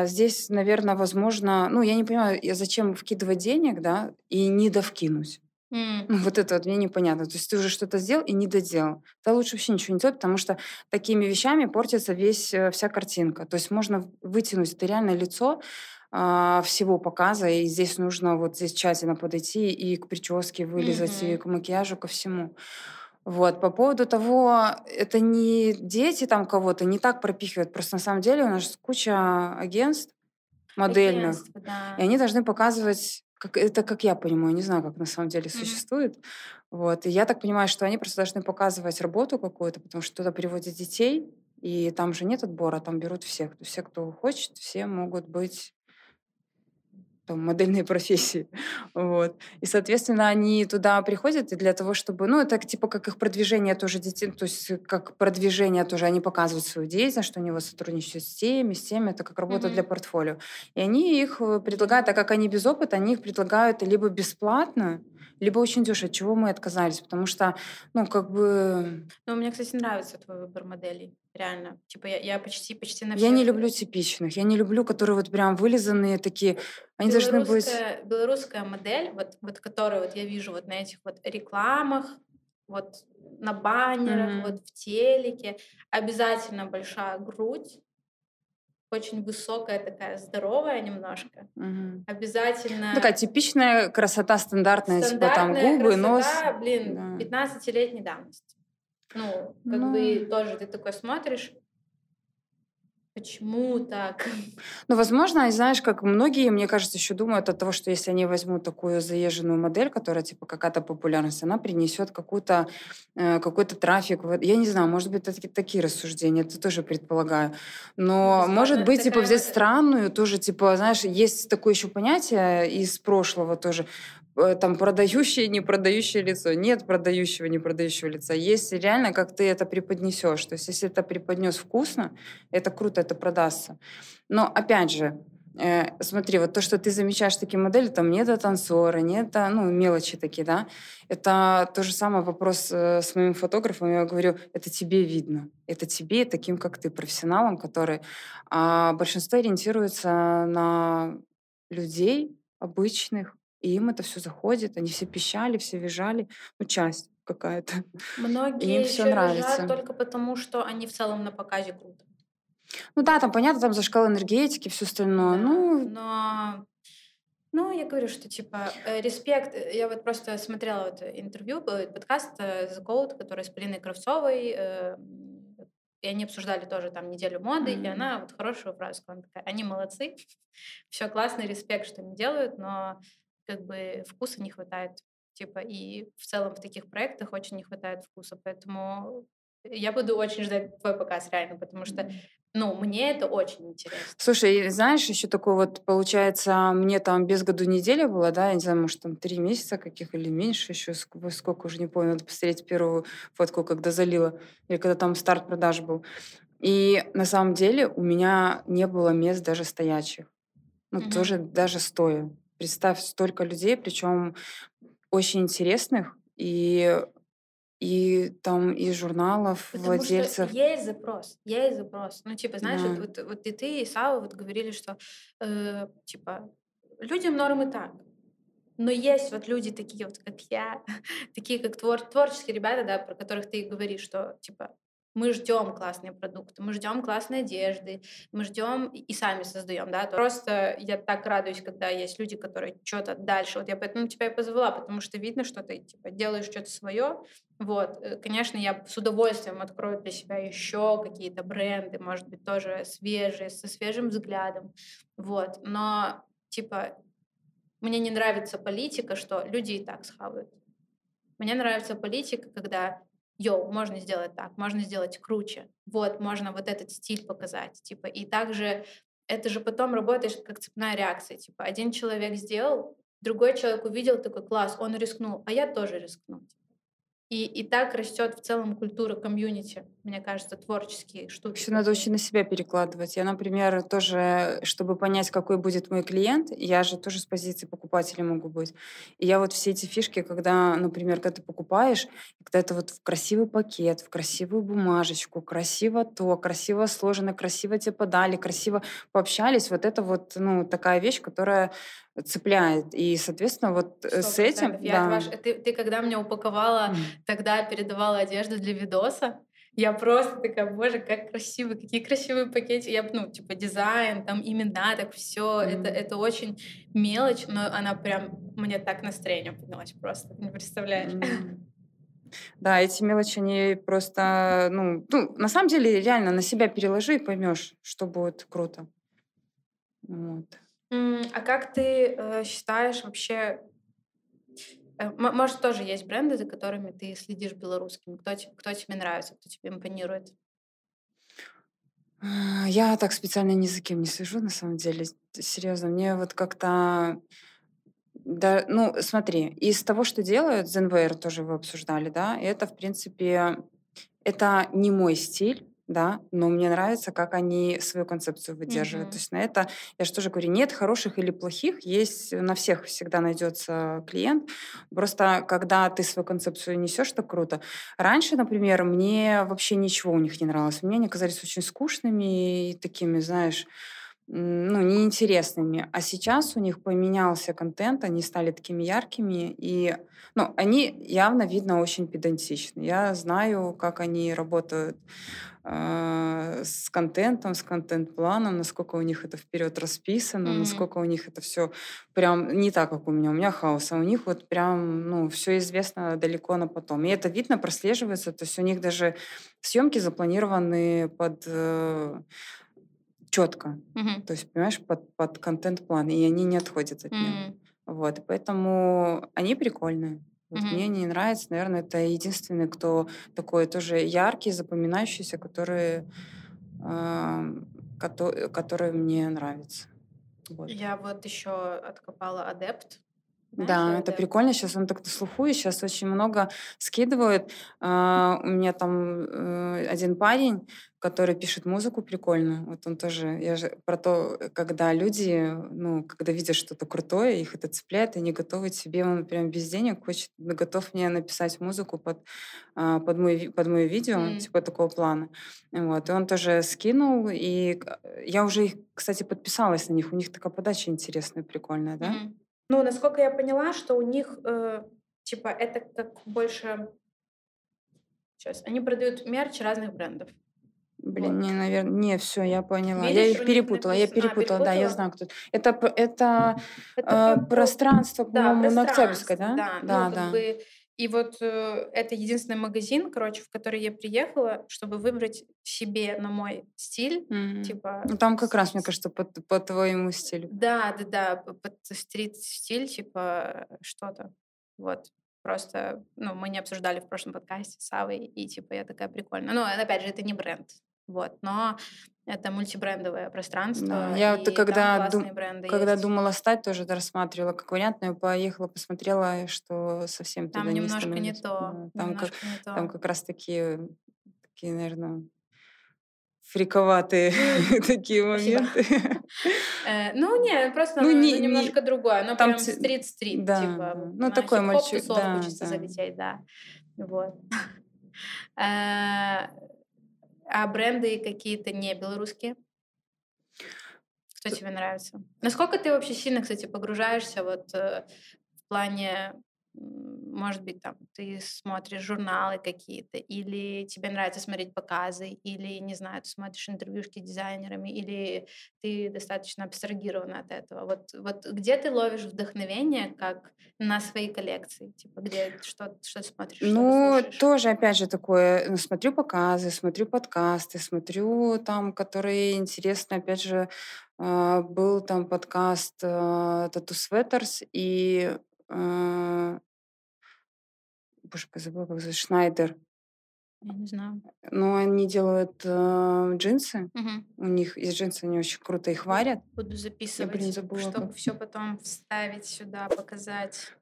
здесь, наверное, возможно, ну, я не понимаю, я зачем вкидывать денег, да, и не довкинуть. Ну, вот это вот мне непонятно. То есть ты уже что-то сделал и не доделал. Да лучше вообще ничего не делать, потому что такими вещами портится весь, э, вся картинка. То есть можно вытянуть это реальное лицо а, всего показа, и здесь нужно вот здесь тщательно подойти и к прическе вылезать, и Мгм. к макияжу, ко всему. Вот, по поводу того, это не дети там кого-то, не так пропихивают. Просто на самом деле у нас куча агентств модельных, Агентство, да. и они должны показывать, как, это как я понимаю, не знаю, как на самом деле существует. Вот, и я так понимаю, что они просто должны показывать работу какую-то, потому что туда приводят детей, и там же нет отбора, там берут всех. Все, кто хочет, все могут быть там, модельной профессии. Вот. И, соответственно, они туда приходят и для того, чтобы... Ну, это типа как их продвижение тоже детей, то есть как продвижение тоже они показывают свою деятельность, что они вот сотрудничают с теми, с теми, это как работа mm-hmm. для портфолио. И они их э, предлагают, так как они без опыта, они их предлагают либо бесплатно, либо очень дешево, от чего мы отказались, потому что, ну, как бы... Ну, мне, кстати, нравится твой выбор моделей, реально. Типа я, я почти, почти на Я не люблю типичных, я не люблю, которые вот прям вылизанные такие, они должны быть... Белорусская модель, вот, вот которую вот я вижу вот на этих вот рекламах, вот на баннерах, mm-hmm. вот в телеке, обязательно большая грудь, очень высокая такая, здоровая немножко. Угу. Обязательно... Такая типичная красота стандартная, типа там губы, красота, нос. блин, да. 15-летней давности. Ну, как ну... бы тоже ты такой смотришь, Почему так? Ну, возможно, знаешь, как многие, мне кажется, еще думают от того, что если они возьмут такую заезженную модель, которая типа какая-то популярность, она принесет какую-то, э, какой-то трафик. Я не знаю, может быть, это такие рассуждения, это тоже предполагаю. Но, ну, может быть, типа взять странную, тоже, типа, знаешь, есть такое еще понятие из прошлого тоже, там продающее, не продающее лицо. Нет продающего, не продающего лица. Есть реально, как ты это преподнесешь. То есть, если это преподнес вкусно, это круто, это продастся. Но опять же, э, смотри, вот то, что ты замечаешь такие модели, там нет танцора, нет, ну, мелочи такие, да, это то же самое вопрос э, с моим фотографом, я говорю, это тебе видно, это тебе, таким, как ты, профессионалом, который... А большинство ориентируется на людей обычных, и им это все заходит, они все пищали, все визжали, ну, часть какая-то. Многие им все нравится. только потому, что они в целом на показе круто. Ну да, там понятно, там за шкалу энергетики, все остальное. Да, ну, но ну, я говорю, что типа э, респект. Э, я вот просто смотрела вот интервью, подкаст э, The Code, который с Полиной Кравцовой, и они обсуждали тоже там неделю моды, mm-hmm. и она вот хорошую фразу сказала, такая, они молодцы, все классно, респект, что они делают, но как бы вкуса не хватает. Типа, и в целом в таких проектах очень не хватает вкуса. Поэтому я буду очень ждать твой показ реально, потому что ну, мне это очень интересно. Слушай, знаешь, еще такое вот, получается, мне там без году неделя была, да, я не знаю, может, там три месяца каких или меньше еще, сколько уже не помню, надо посмотреть первую фотку, когда залила, или когда там старт продаж был. И на самом деле у меня не было мест даже стоячих. Ну, mm-hmm. тоже даже стоя. Представь, столько людей, причем очень интересных, и и там и журналов, Потому владельцев. Что есть запрос, есть запрос. Ну, типа, знаешь, да. вот, вот, вот и ты, и Сава вот говорили, что, э, типа, людям норм и так. Но есть вот люди такие вот, как я, такие как твор, творческие ребята, да, про которых ты говоришь, что, типа, мы ждем классные продукты, мы ждем классной одежды, мы ждем и сами создаем, да. Просто я так радуюсь, когда есть люди, которые что-то дальше. Вот я поэтому тебя и позвала, потому что видно, что ты типа делаешь что-то свое. Вот, э, конечно, я с удовольствием открою для себя еще какие-то бренды, может быть, тоже свежие, со свежим взглядом. Вот, но типа мне не нравится политика, что люди и так схавают. Мне нравится политика, когда йоу, можно сделать так, можно сделать круче, вот, можно вот этот стиль показать, типа, и также это же потом работает как цепная реакция, типа, один человек сделал, другой человек увидел такой класс, он рискнул, а я тоже рискну. И, и так растет в целом культура комьюнити, мне кажется, творческие штуки. Все надо очень на себя перекладывать. Я, например, тоже, чтобы понять, какой будет мой клиент, я же тоже с позиции покупателя могу быть. И я вот все эти фишки, когда, например, когда ты покупаешь, когда это вот в красивый пакет, в красивую бумажечку, красиво то, красиво сложено, красиво тебе подали, красиво пообщались, вот это вот, ну, такая вещь, которая цепляет. И, соответственно, вот 100%. Э, с этим... Я да. ваш... ты, ты когда мне упаковала, mm. тогда передавала одежду для видоса, я просто такая, боже, как красиво, какие красивые пакеты. Я, ну, типа, дизайн, там имена, так все. Mm. Это, это очень мелочь, но она прям, мне так настроение поднялось просто, не представляешь. Mm. Да, эти мелочи, они просто, ну, ну, на самом деле, реально на себя переложи и поймешь, что будет круто. Вот. А как ты э, считаешь вообще, э, может, тоже есть бренды, за которыми ты следишь белорусскими? Кто, кто тебе нравится, кто тебе импонирует? А, Я так специально ни за кем не слежу, на самом деле. Серьезно, мне вот как-то... Да, ну, смотри, из того, что делают, Zenware тоже вы обсуждали, да, это, в принципе, это не мой стиль, да, но мне нравится, как они свою концепцию выдерживают. То Мгм. есть на это, я же тоже говорю, нет хороших или плохих, есть на всех всегда найдется клиент. Просто когда ты свою концепцию несешь, то круто. Раньше, например, мне вообще ничего у них не нравилось. Мне они казались очень скучными и такими, знаешь, ну, неинтересными. А сейчас у них поменялся контент, они стали такими яркими, и, ну, они явно, видно, очень педантичны. Я знаю, как они работают а, с контентом, с контент-планом, насколько у них это вперед расписано, Мгм. насколько у них это все прям не так, как у меня. У меня хаос, а у них вот прям, ну, все известно далеко на потом. И это видно, прослеживается. То есть у них даже съемки запланированы под четко. Мгм. То есть, понимаешь, под, под контент-план, и они не отходят от него. М. Вот, поэтому они прикольные. Вот Мгм. мне они нравятся, наверное, это единственный, кто такой тоже яркий, запоминающийся, который, ам, кото- который мне нравится. Вот. Я вот еще откопала адепт. Знаешь Да, это прикольно. Сейчас он так на слуху, и сейчас очень много скидывают. А, у меня там э, один парень, который пишет музыку прикольную. Вот он тоже, я же про то, э, когда люди, ну, когда видят что-то крутое, их это цепляет, они готовы себе, он прям без денег хочет, готов мне написать музыку под, а, под, мой, под мое видео, М. типа такого плана. Вот. И он тоже скинул, и к- я уже их, кстати, подписалась на них. У них такая подача интересная, прикольная, да? Мгм. Ну, насколько я поняла, что у них, э, типа, это как больше... Сейчас, они продают мерч разных брендов. Блин, Вот. не, наверное, не, все, я поняла. я Видишь, их у них перепутала, я написано- а, перепутала, да, я перепутала? знаю, кто. это. Это, это, Это про- про- пространство, Да, по-моему, на Октябрьской, да? да. Да, ну, да. как бы, и вот э, это единственный магазин, короче, в который я приехала, чтобы выбрать себе на мой стиль, Мгм. типа... Ну, там как раз, мне кажется, по, по твоему стилю. Да, да, да, под стрит-стиль, типа что-то. Вот. Просто, ну, мы не обсуждали в прошлом подкасте с Авой, и, типа, я такая прикольная. Ну, опять же, это не бренд, вот, но это мультибрендовое пространство, Да, я вот когда, дум- когда есть. думала стать, тоже это рассматривала как вариант, но я поехала, посмотрела, что совсем Там туда не немножко не становится. то, Там, как, немножко не то. там как раз такие, такие, наверное, фриковатые такие моменты. Э, ну, не, просто Ну, не- не- немножко другое. Там прям стрит-стрит, типа, Ну, такой мальчик, да, да. залететь, да. Вот. Э, А бренды какие-то не белорусские? Кто Т- тебе нравится? Насколько ты вообще сильно, кстати, погружаешься вот э, в плане, может быть, там, ты смотришь журналы какие-то, или тебе нравится смотреть показы, или, не знаю, ты смотришь интервьюшки дизайнерами, или ты достаточно абстрагирована от этого. Вот, вот где ты ловишь вдохновение, как на свои коллекции? Типа, где, что, что смотришь, что Ну, слушаешь? тоже, опять же, такое, ну, смотрю показы, смотрю подкасты, смотрю там, которые интересны, опять же, а, был там подкаст а, Tattoo Sweaters и, а, боже, забыла, как зовут, Шнайдер. Я не знаю. Но они делают а, джинсы, Мгм. у них из джинсов они очень круто их варят. Буду записывать, забыла, чтобы как. все потом вставить сюда, показать.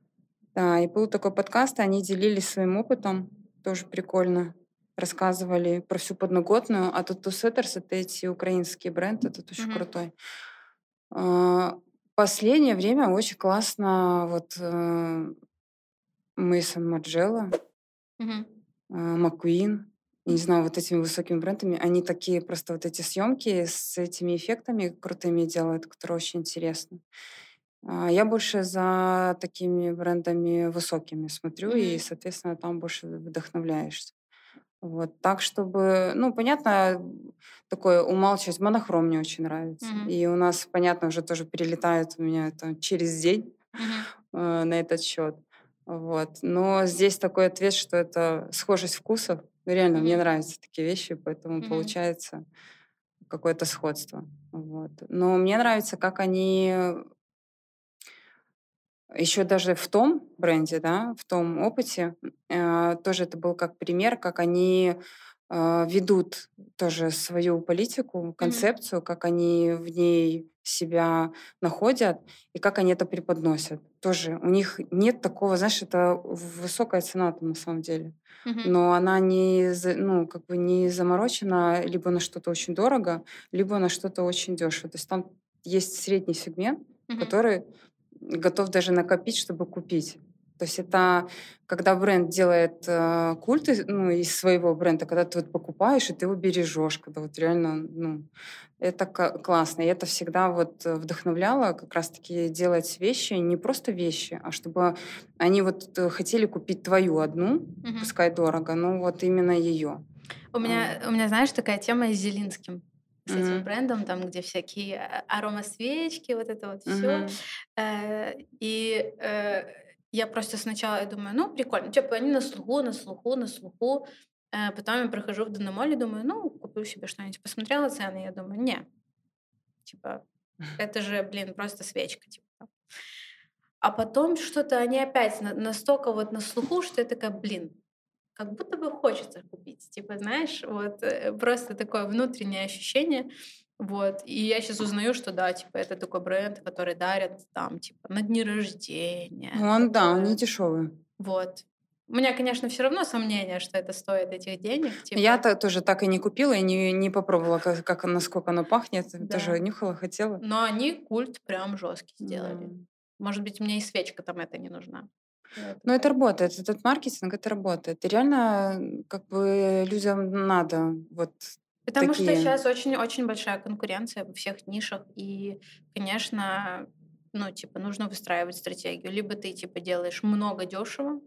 Да, и был такой подкаст, они делились своим опытом, тоже прикольно. Рассказывали про всю подноготную, а Tattoo Setters— это эти украинские бренды, это очень Мгм. крутой. Последнее время очень классно вот э, Мейсон Марджелло, Мгм. а, Маккуин, я не знаю, вот этими высокими брендами, они такие просто вот эти съемки с этими эффектами крутыми делают, которые очень интересны. А, Я больше за такими брендами высокими смотрю, и, Мгм. соответственно, там больше вдохновляешься. Вот. Так, чтобы, ну, понятно, такое умалчивать. Монохром мне очень нравится. Мгм. И у нас, понятно, уже тоже перелетает у меня там через день Мгм. э, на этот счет. Вот. Но здесь такой ответ, что это схожесть вкусов. Ну, Реально, мне Мгм. нравятся такие вещи, поэтому Мгм. получается какое-то сходство. Вот. Но мне нравится, как они еще даже в том бренде, да, в том опыте, э, тоже это был как пример, как они э, ведут тоже свою политику, концепцию, mm-hmm. как они в ней себя находят и как они это преподносят. Тоже у них нет такого, знаешь, это высокая цена там на самом деле. Mm-hmm. Но она не, ну, как бы не заморочена либо на что-то очень дорого, либо на что-то очень дешево. То есть там есть средний сегмент, mm-hmm. который готов даже накопить, чтобы купить. То есть это когда бренд делает э, культ ну, из своего бренда, когда ты вот покупаешь, и ты его бережешь, когда вот реально, ну, это классно. И это всегда вот вдохновляло как раз-таки делать вещи, не просто вещи, а чтобы они вот э, хотели купить твою одну, угу. пускай дорого, но вот именно ее. У меня, у меня, знаешь, такая тема с Зелинским с mm-hmm. этим брендом, там, где всякие а, аромасвечки, вот это вот все. Mm-hmm. Э, и э, я просто сначала думаю, ну, прикольно. Типа, они на слуху, на слуху, на слуху. Э, потом я прохожу в Дономоле, думаю, ну, куплю себе что-нибудь. Посмотрела цены, я думаю, не. Типа, это же, блин, просто свечка. Типа. А потом что-то они опять на, настолько вот на слуху, что я такая, блин, как будто бы хочется купить. Типа, знаешь, вот э, просто такое внутреннее ощущение. Вот. И я сейчас узнаю, что да, типа, это такой бренд, который дарят там, типа, на дни рождения. Ну, он, да, он не дешевый. Вот. У меня, конечно, все равно сомнение, что это стоит этих денег. Типа... Я -то тоже так и не купила и не, не попробовала, как, как, насколько оно пахнет. Да. Тоже нюхала, хотела. Но они культ прям жесткий сделали. Mm. Может быть, мне и свечка там это не нужна. Но это работает, этот маркетинг, это работает. И реально, как бы людям надо вот Потому такие... что сейчас очень-очень большая конкуренция во всех нишах, и, конечно, ну, типа, нужно выстраивать стратегию. Либо ты, типа, делаешь много дешево,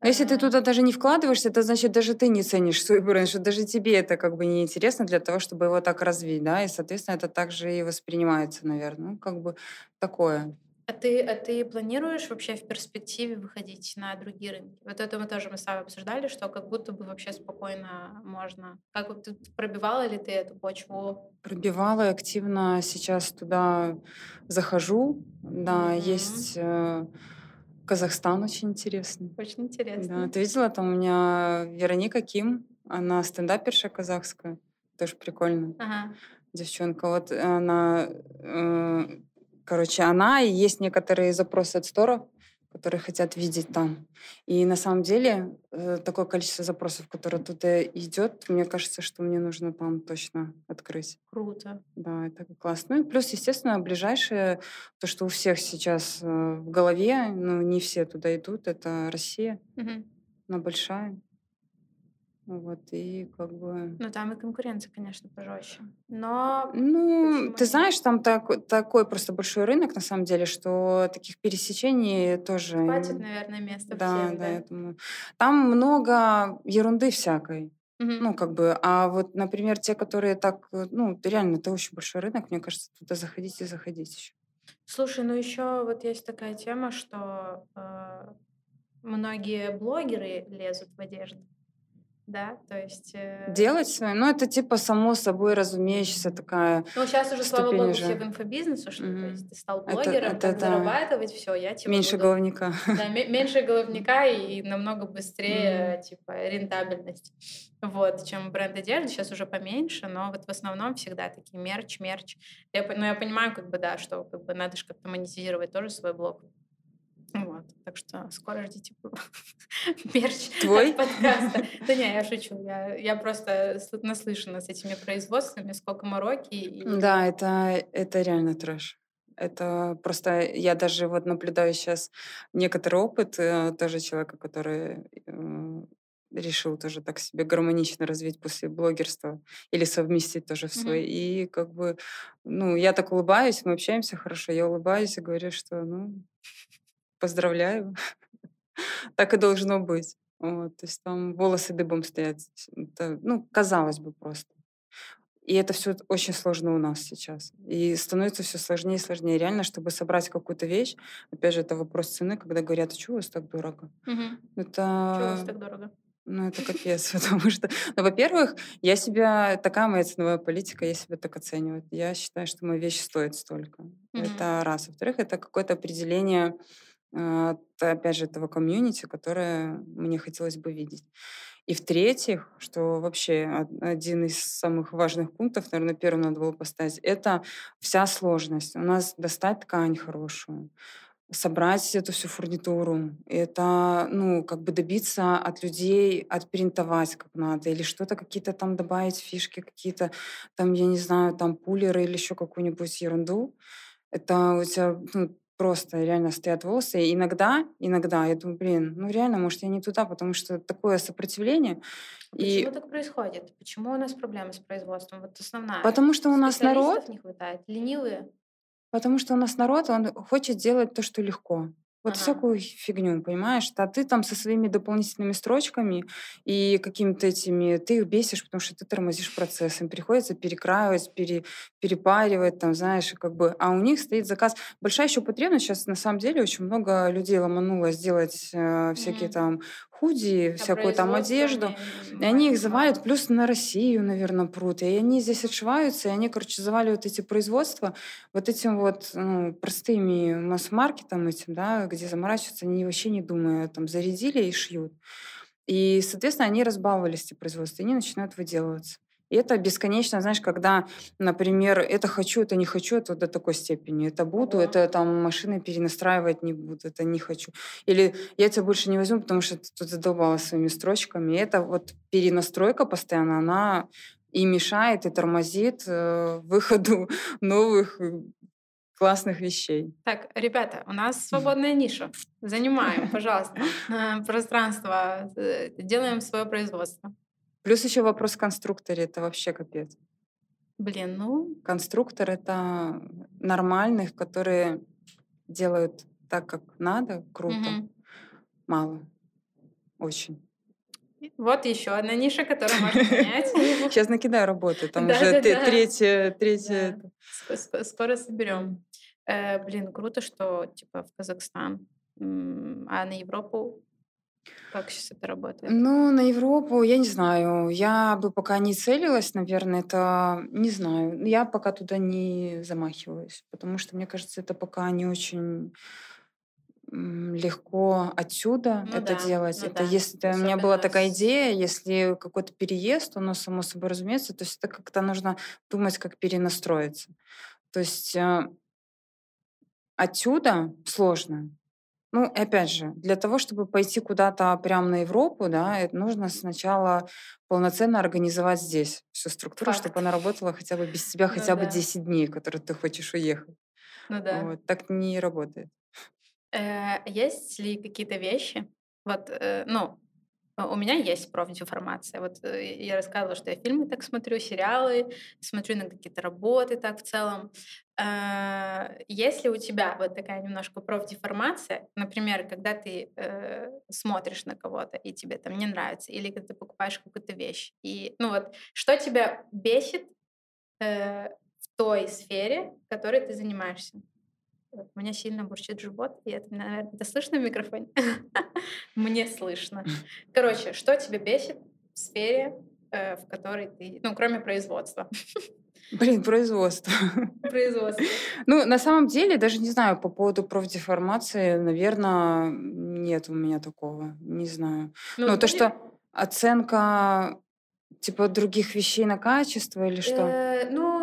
но если ты туда даже не вкладываешься, это значит, даже ты не ценишь свой бренд, что даже тебе это как бы не интересно для того, чтобы его так развить, да, и, соответственно, это также и воспринимается, наверное, ну, как бы такое. А ты, а ты планируешь вообще в перспективе выходить на другие рынки? Вот это мы тоже мы с вами обсуждали, что как будто бы вообще спокойно можно. Как вот ты пробивала ли ты эту почву? Пробивала активно. Сейчас туда захожу. Да, mm-hmm. есть э, Казахстан очень интересный. Очень интересно. Да, ты видела, там у меня Вероника Ким, она стендаперша казахская, тоже прикольно. Ага. Девчонка, вот она э, Короче, она и есть некоторые запросы от сторов, которые хотят видеть там. И на самом деле э, такое количество запросов, которое туда идет, мне кажется, что мне нужно там точно открыть. Круто. Да, это классно. Ну и плюс, естественно, ближайшее, то, что у всех сейчас э, в голове, ну не все туда идут, это Россия. Угу. Она большая. Вот, и как бы... Ну, там и конкуренция, конечно, пожестче. Но... Ну, ты знаешь, там так, такой просто большой рынок, на самом деле, что таких пересечений тоже... Хватит, наверное, места да, всем, да? Да, я думаю. Там много ерунды всякой. Угу. Ну, как бы, а вот, например, те, которые так, ну, реально, это очень большой рынок, мне кажется, туда заходить и заходить еще. Слушай, ну еще вот есть такая тема, что э, многие блогеры лезут в одежду да, то есть... Э... Делать свое, ну, это типа само собой разумеющаяся такая Ну, сейчас уже, слава богу, уже. все в инфобизнесе ушли, mm-hmm. то есть ты стал блогером, это, это, зарабатывать, все, я типа Меньше буду... головника. Да, меньше головника и намного быстрее, mm-hmm. типа, рентабельность. Вот, чем бренд одежды, сейчас уже поменьше, но вот в основном всегда такие мерч, мерч. Я, ну, я понимаю, как бы, да, что как бы надо же как-то монетизировать тоже свой блог. Вот, так что скоро ждите мерч Твой? подкаста. Да не, я шучу. Я, я просто наслышана с этими производствами, сколько мороки. И... Да, это, это реально трэш. Это просто я даже вот наблюдаю сейчас некоторый опыт э, тоже человека, который э, решил тоже так себе гармонично развить после блогерства или совместить тоже в свой. Mm-hmm. И как бы, ну, я так улыбаюсь, мы общаемся хорошо, я улыбаюсь и говорю, что, ну, поздравляю. так и должно быть. Вот, то есть там волосы дыбом стоят. Это, ну, казалось бы просто. И это все очень сложно у нас сейчас. И становится все сложнее и сложнее. Реально, чтобы собрать какую-то вещь, опять же, это вопрос цены, когда говорят, а что у вас так дорого? Угу. Это... Что у вас так дорого? Ну, это капец, потому что, ну, во-первых, я себя, такая моя ценовая политика, я себя так оцениваю. Я считаю, что моя вещь стоит столько. Mm-hmm. Это раз. Во-вторых, это какое-то определение а, опять же, этого комьюнити, которое мне хотелось бы видеть. И в-третьих, что вообще один из самых важных пунктов, наверное, первым надо было поставить, это вся сложность. У нас достать ткань хорошую, собрать эту всю фурнитуру, это, ну, как бы добиться от людей, отпринтовать как надо, или что-то какие-то там добавить, фишки какие-то, там, я не знаю, там пулеры или еще какую-нибудь ерунду. Это у тебя ну, просто реально стоят волосы. И иногда, иногда я думаю, блин, ну реально, может, я не туда, потому что такое сопротивление. Почему и... так происходит? Почему у нас проблемы с производством? Вот основная. Потому что у нас народ... не хватает, ленивые. Потому что у нас народ, он хочет делать то, что легко. Вот ага. всякую фигню, понимаешь? А ты там со своими дополнительными строчками и какими-то этими, ты их бесишь, потому что ты тормозишь процесс. Им приходится перекраивать, пере, перепаривать, там, знаешь, как бы. А у них стоит заказ. Большая еще потребность сейчас, на самом деле, очень много людей ломануло сделать э, всякие mm-hmm. там худи, всякую там одежду. И они их завалят, плюс на Россию, наверное, прут. И они здесь отшиваются, и они, короче, заваливают эти производства вот этим вот ну, простыми масс-маркетом этим, да, где заморачиваются, они вообще не думая, там, зарядили и шьют. И, соответственно, они разбаловались, эти производства, и они начинают выделываться. И это бесконечно, знаешь, когда, например, это хочу, это не хочу, это до такой степени. Это буду, это там машины перенастраивать не буду, это не хочу. Или я тебя больше не возьму, потому что ты тут задолбала своими строчками. И это вот перенастройка постоянно, она и мешает, и тормозит э, выходу новых э, классных вещей. Так, ребята, у нас свободная ниша. Занимаем, пожалуйста, пространство, э, делаем свое производство. Плюс еще вопрос конструкторе, это вообще капец. Блин, ну... Конструктор — это нормальных, которые делают так, как надо, круто. Угу. Мало. Очень. Вот еще одна ниша, которую можно понять. Сейчас накидаю работу. Там уже третья... третья. Скоро соберем. Э, блин, круто, что типа в Казахстан, а на Европу как сейчас это работает? Ну, на Европу, я не знаю. Я бы пока не целилась, наверное, это... Не знаю. Я пока туда не замахиваюсь, потому что, мне кажется, это пока не очень легко отсюда ну это да, делать. Ну это да. если у меня была такая идея, если какой-то переезд, оно само собой разумеется, то есть это как-то нужно думать, как перенастроиться. То есть э, отсюда сложно. Ну, опять же, для того, чтобы пойти куда-то прямо на Европу, да, это нужно сначала полноценно организовать здесь всю структуру, Факт. чтобы она работала хотя бы без тебя ну, хотя да. бы 10 дней, которые ты хочешь уехать. Ну да. Вот, так не работает. Э, есть ли какие-то вещи, вот, э, ну, у меня есть профдеформация. Вот э, я рассказывала, что я фильмы так смотрю, сериалы, смотрю на какие-то работы так в целом. Э, если у тебя вот такая немножко профдеформация, например, когда ты э, смотришь на кого-то и тебе там не нравится, или когда ты покупаешь какую-то вещь, и ну вот что тебя бесит э, в той сфере, которой ты занимаешься? У меня сильно бурчит живот, и это, наверное, это слышно в микрофоне? Мне слышно. Короче, что тебя бесит в сфере, э, в которой ты, ну, кроме производства? Блин, производство. Производство. Ну, на самом деле, даже не знаю, по поводу профдеформации, наверное, нет у меня такого. Не знаю. Ну, ну то, что оценка типа других вещей на качество или что? Э, ну,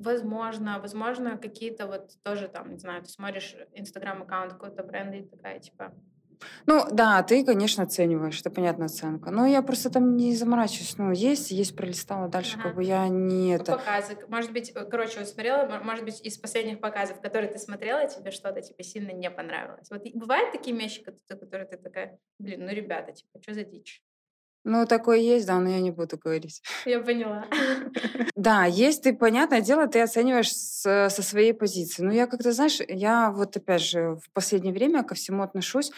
возможно, возможно, какие-то вот тоже там, не знаю, ты смотришь инстаграм-аккаунт какого-то бренда и такая, типа, ну, да, ты, конечно, оцениваешь, это понятная оценка. Но я просто там не заморачиваюсь. Ну, есть, есть, пролистала. Дальше ага. как бы я не это... Показы. Может быть, э, короче, вот смотрела, может быть, из последних показов, которые ты смотрела, тебе что-то, типа, сильно не понравилось. Вот бывают такие вещи, которые ты такая, блин, ну, ребята, типа, что за дичь? Ну, такое есть, да, но я не буду говорить. Я поняла. Да, есть, ты, понятное дело, ты оцениваешь с, со своей позиции. Но я как-то, знаешь, я вот опять же в последнее время ко всему отношусь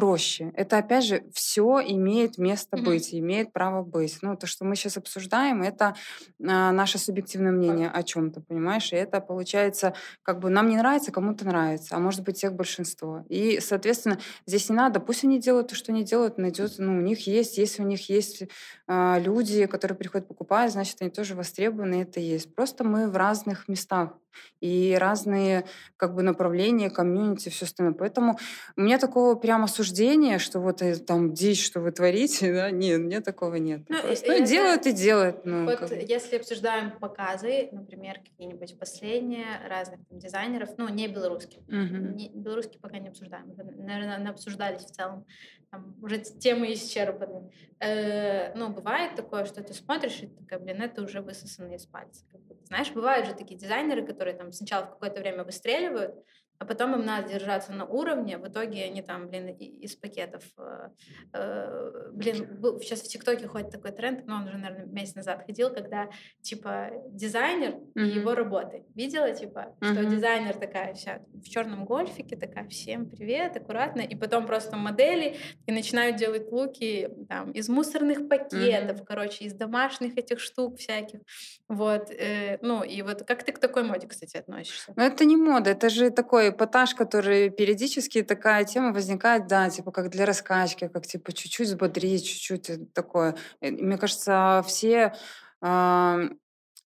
проще. Это, опять же, все имеет место mm-hmm. быть, имеет право быть. Ну, то, что мы сейчас обсуждаем, это а, наше субъективное мнение о чем-то, понимаешь? И это получается, как бы нам не нравится, кому-то нравится, а может быть, всех большинство. И, соответственно, здесь не надо, пусть они делают то, что они делают, найдет, ну, у них есть, если у них есть а, люди, которые приходят покупать, значит, они тоже востребованы, это есть. Просто мы в разных местах и разные как бы направления, комьюнити, все остальное. Поэтому у меня такого прямо осуждения, что вот э, там дичь, что вы творите, да, нет, у меня такого нет. Ну, Просто, ну, делают и делают. Ну, вот как... если обсуждаем показы, например, какие-нибудь последние разных там, дизайнеров, ну, не белорусских, угу. не, белорусские пока не обсуждаем, наверное, обсуждались в целом, там, уже темы исчерпаны. Э, ну, бывает такое, что ты смотришь, и ты такая, блин, это уже высосано из пальца. Знаешь, бывают же такие дизайнеры, которые там сначала в какое-то время выстреливают, а потом им надо держаться на уровне, в итоге они там, блин, из пакетов. Э, э, блин, был, сейчас в ТикТоке ходит такой тренд, но он уже, наверное, месяц назад ходил, когда, типа, дизайнер mm-hmm. и его работы. Видела, типа, mm-hmm. что дизайнер такая вся в черном гольфике, такая, всем привет, аккуратно, и потом просто модели и начинают делать луки там из мусорных пакетов, mm-hmm. короче, из домашних этих штук всяких. Вот, э, ну, и вот как ты к такой моде, кстати, относишься? Ну, это не мода, это же такой эпатаж, который периодически такая тема возникает, да, типа как для раскачки, как типа чуть-чуть взбодрить, чуть-чуть такое. Э, мне кажется, все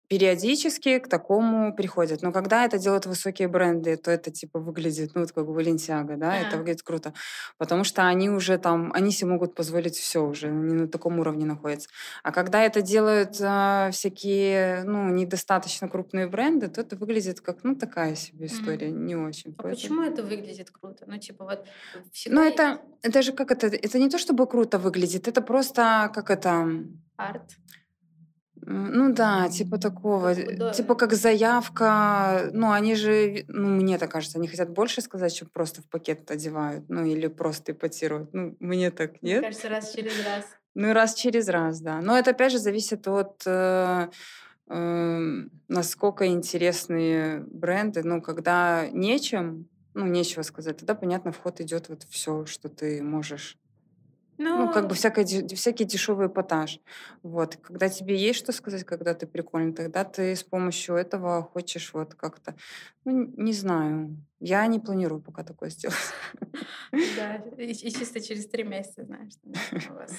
периодически к такому приходят. Но когда это делают высокие бренды, то это типа выглядит, ну, вот как Баленсиага, да, yeah. это выглядит круто. Потому что они уже там, они себе могут позволить все уже, они на таком уровне находятся. А когда это делают э, всякие, ну, недостаточно крупные бренды, то это выглядит как, ну, такая себе история, mm-hmm. не очень. А Поэтому... почему это выглядит круто? Ну, типа вот. Ну, это, это же как это, это не то, чтобы круто выглядит, это просто как это... Арт. Ну да, типа такого. Да. Типа как заявка. Ну, они же, ну, мне так кажется, они хотят больше сказать, чем просто в пакет одевают. Ну, или просто ипотируют. Ну, мне так нет. Мне кажется, раз через раз. Ну, и раз через раз, да. Но это, опять же, зависит от э, э, насколько интересные бренды. Ну, когда нечем, ну, нечего сказать, тогда, понятно, вход идет вот все, что ты можешь ну, как бы всякое, всякий дешевый эпатаж. Вот. Когда тебе есть что сказать, когда ты прикольный, тогда ты с помощью этого хочешь вот как-то... Ну, не знаю. Я не планирую пока такое сделать. Да, и, и чисто через три месяца, знаешь, у вас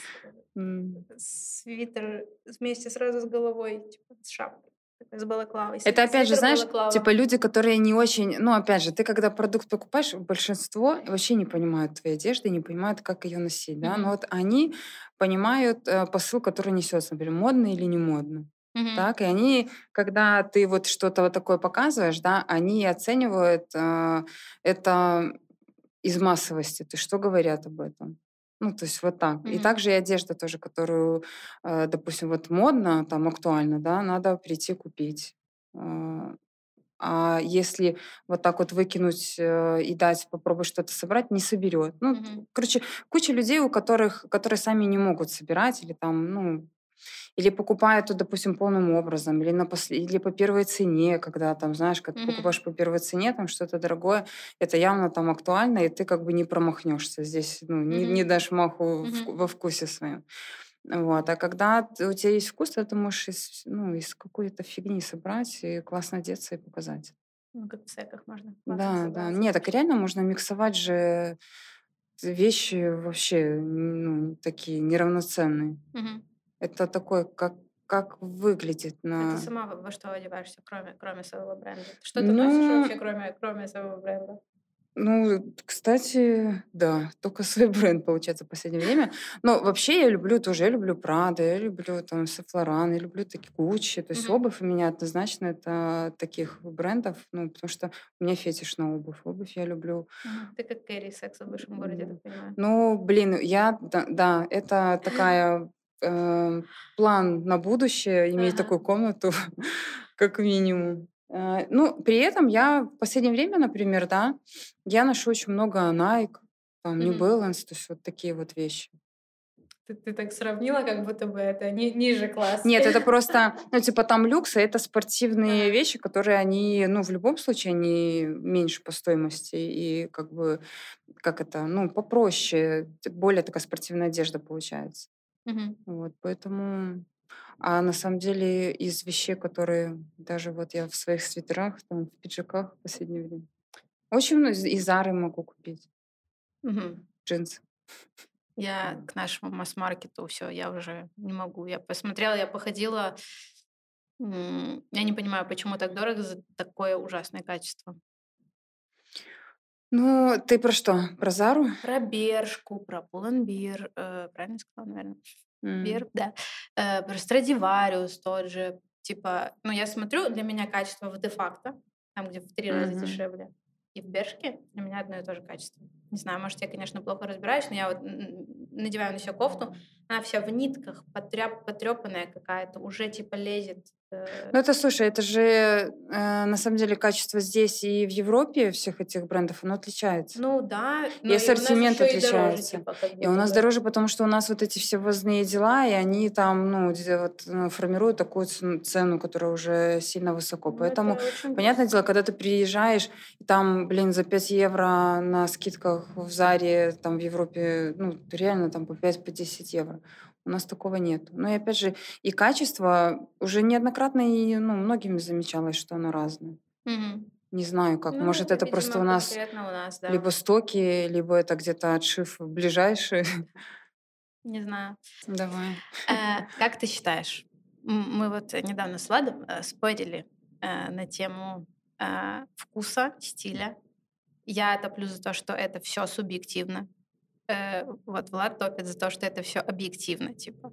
свитер вместе сразу с головой, типа с шапкой с балаклавой. Это опять же, знаешь, балаклава. типа люди, которые не очень... Ну, опять же, ты когда продукт покупаешь, большинство вообще не понимают твоей одежды, не понимают, как ее носить, да, mm-hmm. но вот они понимают э, посыл, который несется, например, модно или не модно. Mm-hmm. Так, и они, когда ты вот что-то вот такое показываешь, да, они оценивают э, это из массовости. Ты что говорят об этом? Ну, то есть вот так. Mm-hmm. И также и одежда тоже, которую, э, допустим, вот модно, там актуально, да, надо прийти купить. Э, а если вот так вот выкинуть э, и дать попробовать что-то собрать, не соберет. Ну, mm-hmm. короче, куча людей, у которых, которые сами не могут собирать или там, ну, или покупают, допустим, полным образом, или, на пос... или по первой цене, когда там, знаешь, когда mm-hmm. покупаешь по первой цене, там что-то дорогое, это явно там актуально, и ты как бы не промахнешься здесь, ну, mm-hmm. не, не дашь маху mm-hmm. в, во вкусе своем. Вот. А когда у тебя есть вкус, то ты можешь из, ну, из какой-то фигни собрать и классно одеться и показать. Ну, как в секах можно. Да, да. Нет, так реально можно миксовать же вещи вообще ну, такие неравноценные. Угу. Это такой, как как выглядит на... ты сама во что одеваешься, кроме, кроме своего бренда? Что ты ну, носишь вообще, кроме, кроме своего бренда? Ну, кстати, да, только свой бренд, получается, в последнее время. Но вообще я люблю тоже, я люблю Прада, я люблю там Сафлоран, я люблю такие Гуччи. То есть mm-hmm. обувь у меня однозначно это таких брендов, ну, потому что у меня фетиш на обувь. Обувь я люблю. Mm-hmm. Ты как Кэрри секс в высшем городе, я так понимаю. Ну, блин, я, да, да это такая э, план на будущее, иметь ага. такую комнату, как минимум. Э, ну, при этом я в последнее время, например, да, я ношу очень много Nike, там, New Balance, то есть вот такие вот вещи. Ты, ты так сравнила, как будто бы это ни, ниже класс. Нет, это просто, ну, типа там люкс, а это спортивные вещи, которые они, ну, в любом случае, они меньше по стоимости и как бы, как это, ну, попроще, более такая спортивная одежда получается. Мгм. Вот, поэтому... А на самом деле из вещей, которые даже вот я в своих свитерах, там, в пиджаках в последнее время. Очень много из, из Зары могу купить Мгм. джинсы. Я к нашему масс-маркету все, я уже не могу. Я посмотрела, я походила Я не понимаю, почему так дорого за такое ужасное качество. Ну, ты про что? Про Зару? Про Бершку, про Пуланбир, э, правильно сказала, наверное? Бир, да. Э, про Страдивариус тот же. Типа, ну, я смотрю, для меня качество в де-факто, там, где в три раза Мгм. дешевле, и в Бершке для меня одно и то же качество. Не знаю, может, я, конечно, плохо разбираюсь, но я вот надеваю на себя кофту, она вся в нитках, потряп, потрепанная какая-то, уже типа лезет. э, Ну, это, слушай, это же э, на самом деле качество здесь и в Европе всех этих брендов, оно отличается. Ну да, И ассортимент еще и дороже, отличается. типа, И у нас бы. дороже, потому что у нас вот эти все ввозные дела, и они там, ну, вот, ну, формируют такую цену, которая уже сильно высоко. Ну, Поэтому, понятное дело, когда ты приезжаешь, там, блин, за 5 евро на скидках в Заре, там в Европе, ну, реально там по 5-10 евро. У нас такого нет. Ну и опять же, и качество уже неоднократно и ну, многими замечалось, что оно разное. Мгм. Не знаю как. Ну, Может, это просто у нас у нас, да. либо стоки, либо это где-то отшив ближайший. Не знаю. Давай. Э, Как ты считаешь? Мы вот недавно с Владом э, спорили э, на тему э, вкуса, стиля. Я топлю за то, что это все субъективно. Э, Вот Влад топит за то, что это все объективно. Типа.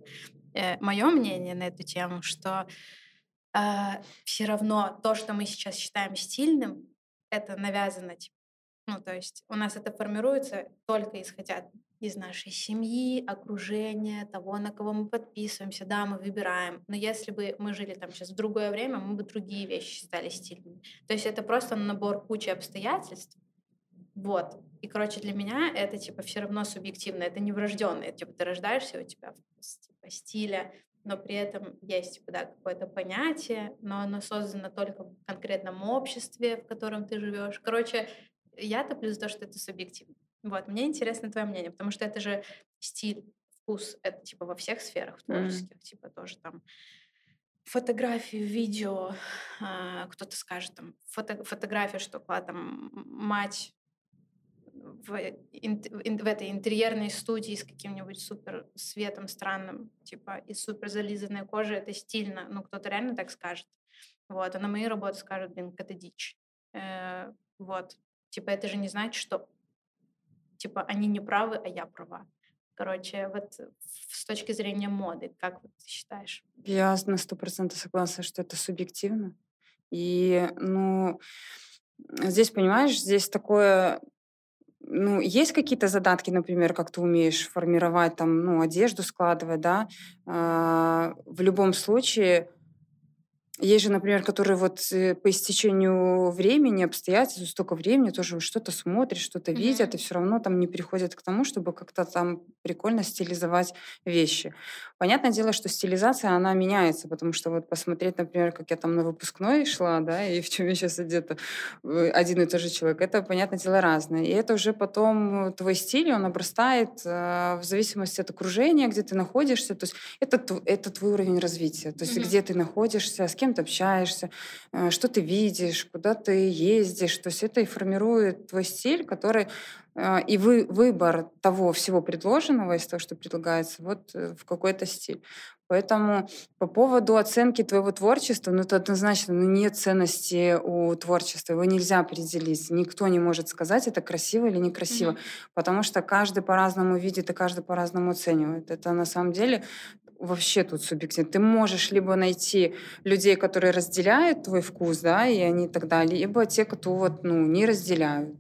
Мое мнение на эту тему, что все равно то, что мы сейчас считаем стильным, это навязано. Типа. Ну, то есть у нас это формируется только исходя из нашей семьи, окружения, того, на кого мы подписываемся. Да, мы выбираем. Но если бы мы жили там сейчас в другое время, мы бы другие вещи считали стильными. То есть это просто набор кучи обстоятельств. Вот. И, короче, для меня это, типа, все равно субъективно. Это не врожденное. Типа, ты рождаешься, у тебя вкус, типа, стиля, но при этом есть типа, да, какое-то понятие, но оно создано только в конкретном обществе, в котором ты живешь. Короче, я топлю за то, что это субъективно. Вот, мне интересно твое мнение, потому что это же стиль, вкус, это типа во всех сферах творческих, mm. типа тоже там фотографии, видео, а, кто-то скажет там фото, фотография, что была там мать в, ин, в этой интерьерной студии с каким-нибудь супер светом странным, типа, и супер зализанной кожей, это стильно. Ну, кто-то реально так скажет. Вот, а на мои работы скажут, блин, это дичь. Э, вот. Типа, это же не значит, что типа они не правы, а я права. Короче, вот с точки зрения моды, как вот ты считаешь? Я на сто процентов согласна, что это субъективно. И, ну, здесь, понимаешь, здесь такое ну, есть какие-то задатки, например, как ты умеешь формировать там, ну, одежду складывать, да, а, в любом случае есть же, например, которые вот э, по истечению времени, обстоятельств, столько времени тоже что-то смотрят, что-то mm-hmm. видят, и все равно там не приходят к тому, чтобы как-то там прикольно стилизовать вещи. Понятное дело, что стилизация, она меняется, потому что вот посмотреть, например, как я там на выпускной шла, да, и в чем я сейчас одета, один и тот же человек, это, понятное дело, разное. И это уже потом твой стиль, он обрастает э, в зависимости от окружения, где ты находишься, то есть это, это твой уровень развития, то есть mm-hmm. где ты находишься, с кем ты общаешься, э, что ты видишь, куда ты ездишь. То есть это и формирует твой стиль, который э, и вы, выбор того всего предложенного из того, что предлагается, вот э, в какой-то стиль. Поэтому по поводу оценки твоего творчества, ну, это однозначно, ну, нет ценности у творчества, его нельзя определить. Никто не может сказать, это красиво или некрасиво, mm-hmm. потому что каждый по-разному видит и каждый по-разному оценивает. Это на самом деле вообще тут субъективно. Ты можешь либо найти людей, которые разделяют твой вкус, да, и они так далее, либо те, кто вот, ну, не разделяют.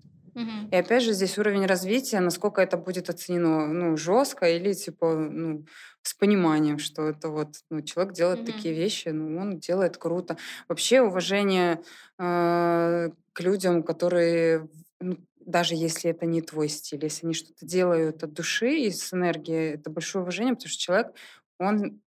И опять же здесь уровень развития, насколько это будет оценено, ну, жестко или типа, ну, с пониманием, что это вот, ну, человек делает Мгм. такие вещи, ну, он делает круто. Вообще уважение э, к людям, которые, ну, даже если это не твой стиль, если они что-то делают от души и с энергией, это большое уважение, потому что человек, он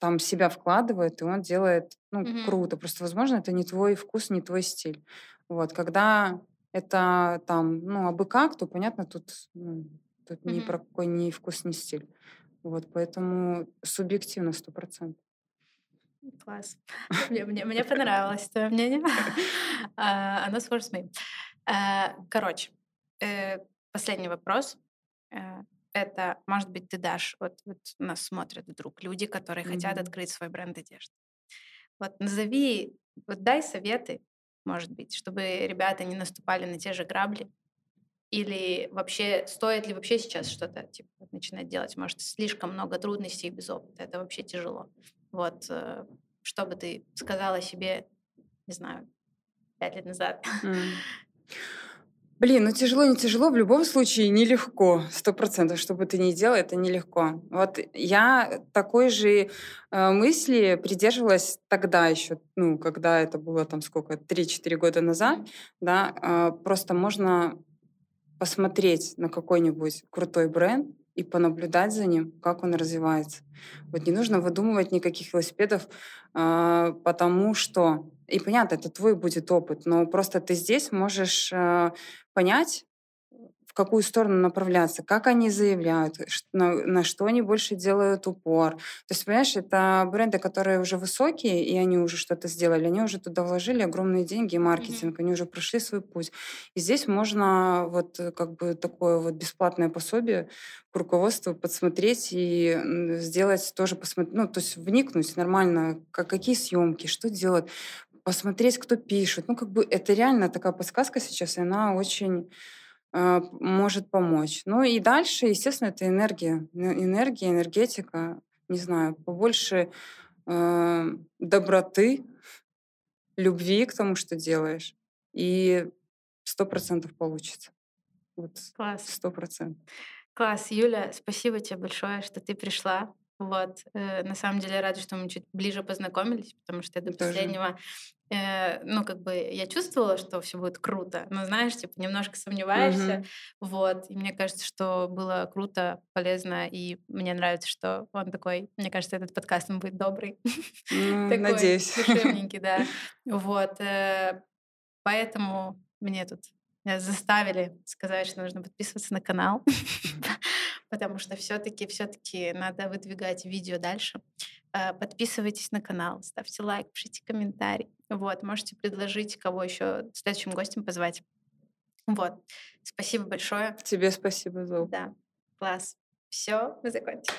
там себя вкладывает, и он делает, ну, Мгм. круто. Просто, возможно, это не твой вкус, не твой стиль. Вот, когда это там, ну, абы как, то, понятно, тут, ну, тут ни Мгм. про какой ни вкус, ни стиль. Вот, поэтому субъективно сто процентов. Класс. Мне, мне, мне понравилось твое мнение. А, Оно схоже с моим. Э, Короче, э, последний вопрос. Э, Это, может быть, ты дашь, вот, вот нас смотрят вдруг люди, которые хотят Мгм. открыть свой бренд одежды. Вот назови, вот дай советы, может быть, чтобы ребята не наступали на те же грабли. Или вообще, стоит ли вообще сейчас что-то типа, начинать делать? Может, слишком много трудностей без опыта. Это вообще тяжело. Вот, э, что бы ты сказала себе, не знаю, пять лет назад? Mm. Блин, ну тяжело, не тяжело, в любом случае нелегко, сто процентов, что бы ты ни делал, это нелегко. Вот я такой же э, мысли придерживалась тогда еще, ну, когда это было там сколько, 3-4 года назад, да, э, просто можно посмотреть на какой-нибудь крутой бренд, и понаблюдать за ним, как он развивается. Вот не нужно выдумывать никаких велосипедов, э, потому что, и понятно, это твой будет опыт, но просто ты здесь можешь э, понять, в какую сторону направляться, как они заявляют, на, на что они больше делают упор. То есть, понимаешь, это бренды, которые уже высокие, и они уже что-то сделали, они уже туда вложили огромные деньги и маркетинг, mm-hmm. они уже прошли свой путь. И здесь можно вот э, как бы такое вот бесплатное пособие к руководству подсмотреть и сделать тоже посмотреть, ну, то есть вникнуть нормально, как, какие съемки, что делать, посмотреть, кто пишет. Ну, как бы это реально такая подсказка сейчас, и она очень э, может помочь. Ну и дальше, естественно, это энергия. Энергия, энергетика, не знаю, побольше э, доброты, любви к тому, что делаешь. И сто процентов получится. Вот Класс. Сто процентов. Класс, Юля, спасибо тебе большое, что ты пришла. Вот, э, на самом деле рада, что мы чуть ближе познакомились, потому что до Тоже. последнего, э, ну, как бы я чувствовала, что все будет круто, но знаешь, типа немножко сомневаешься, угу. вот, и мне кажется, что было круто, полезно, и мне нравится, что он такой, мне кажется, этот подкаст он будет добрый, такой надеюсь, душевненький, да, вот, э, поэтому мне тут заставили сказать, что нужно подписываться на канал. потому что все-таки все-таки надо выдвигать видео дальше. Э, подписывайтесь на канал, ставьте лайк, пишите комментарий. Вот, можете предложить, кого еще следующим гостем позвать. Вот. Спасибо большое. Тебе спасибо, Зоу. Да, класс. Все, мы закончили.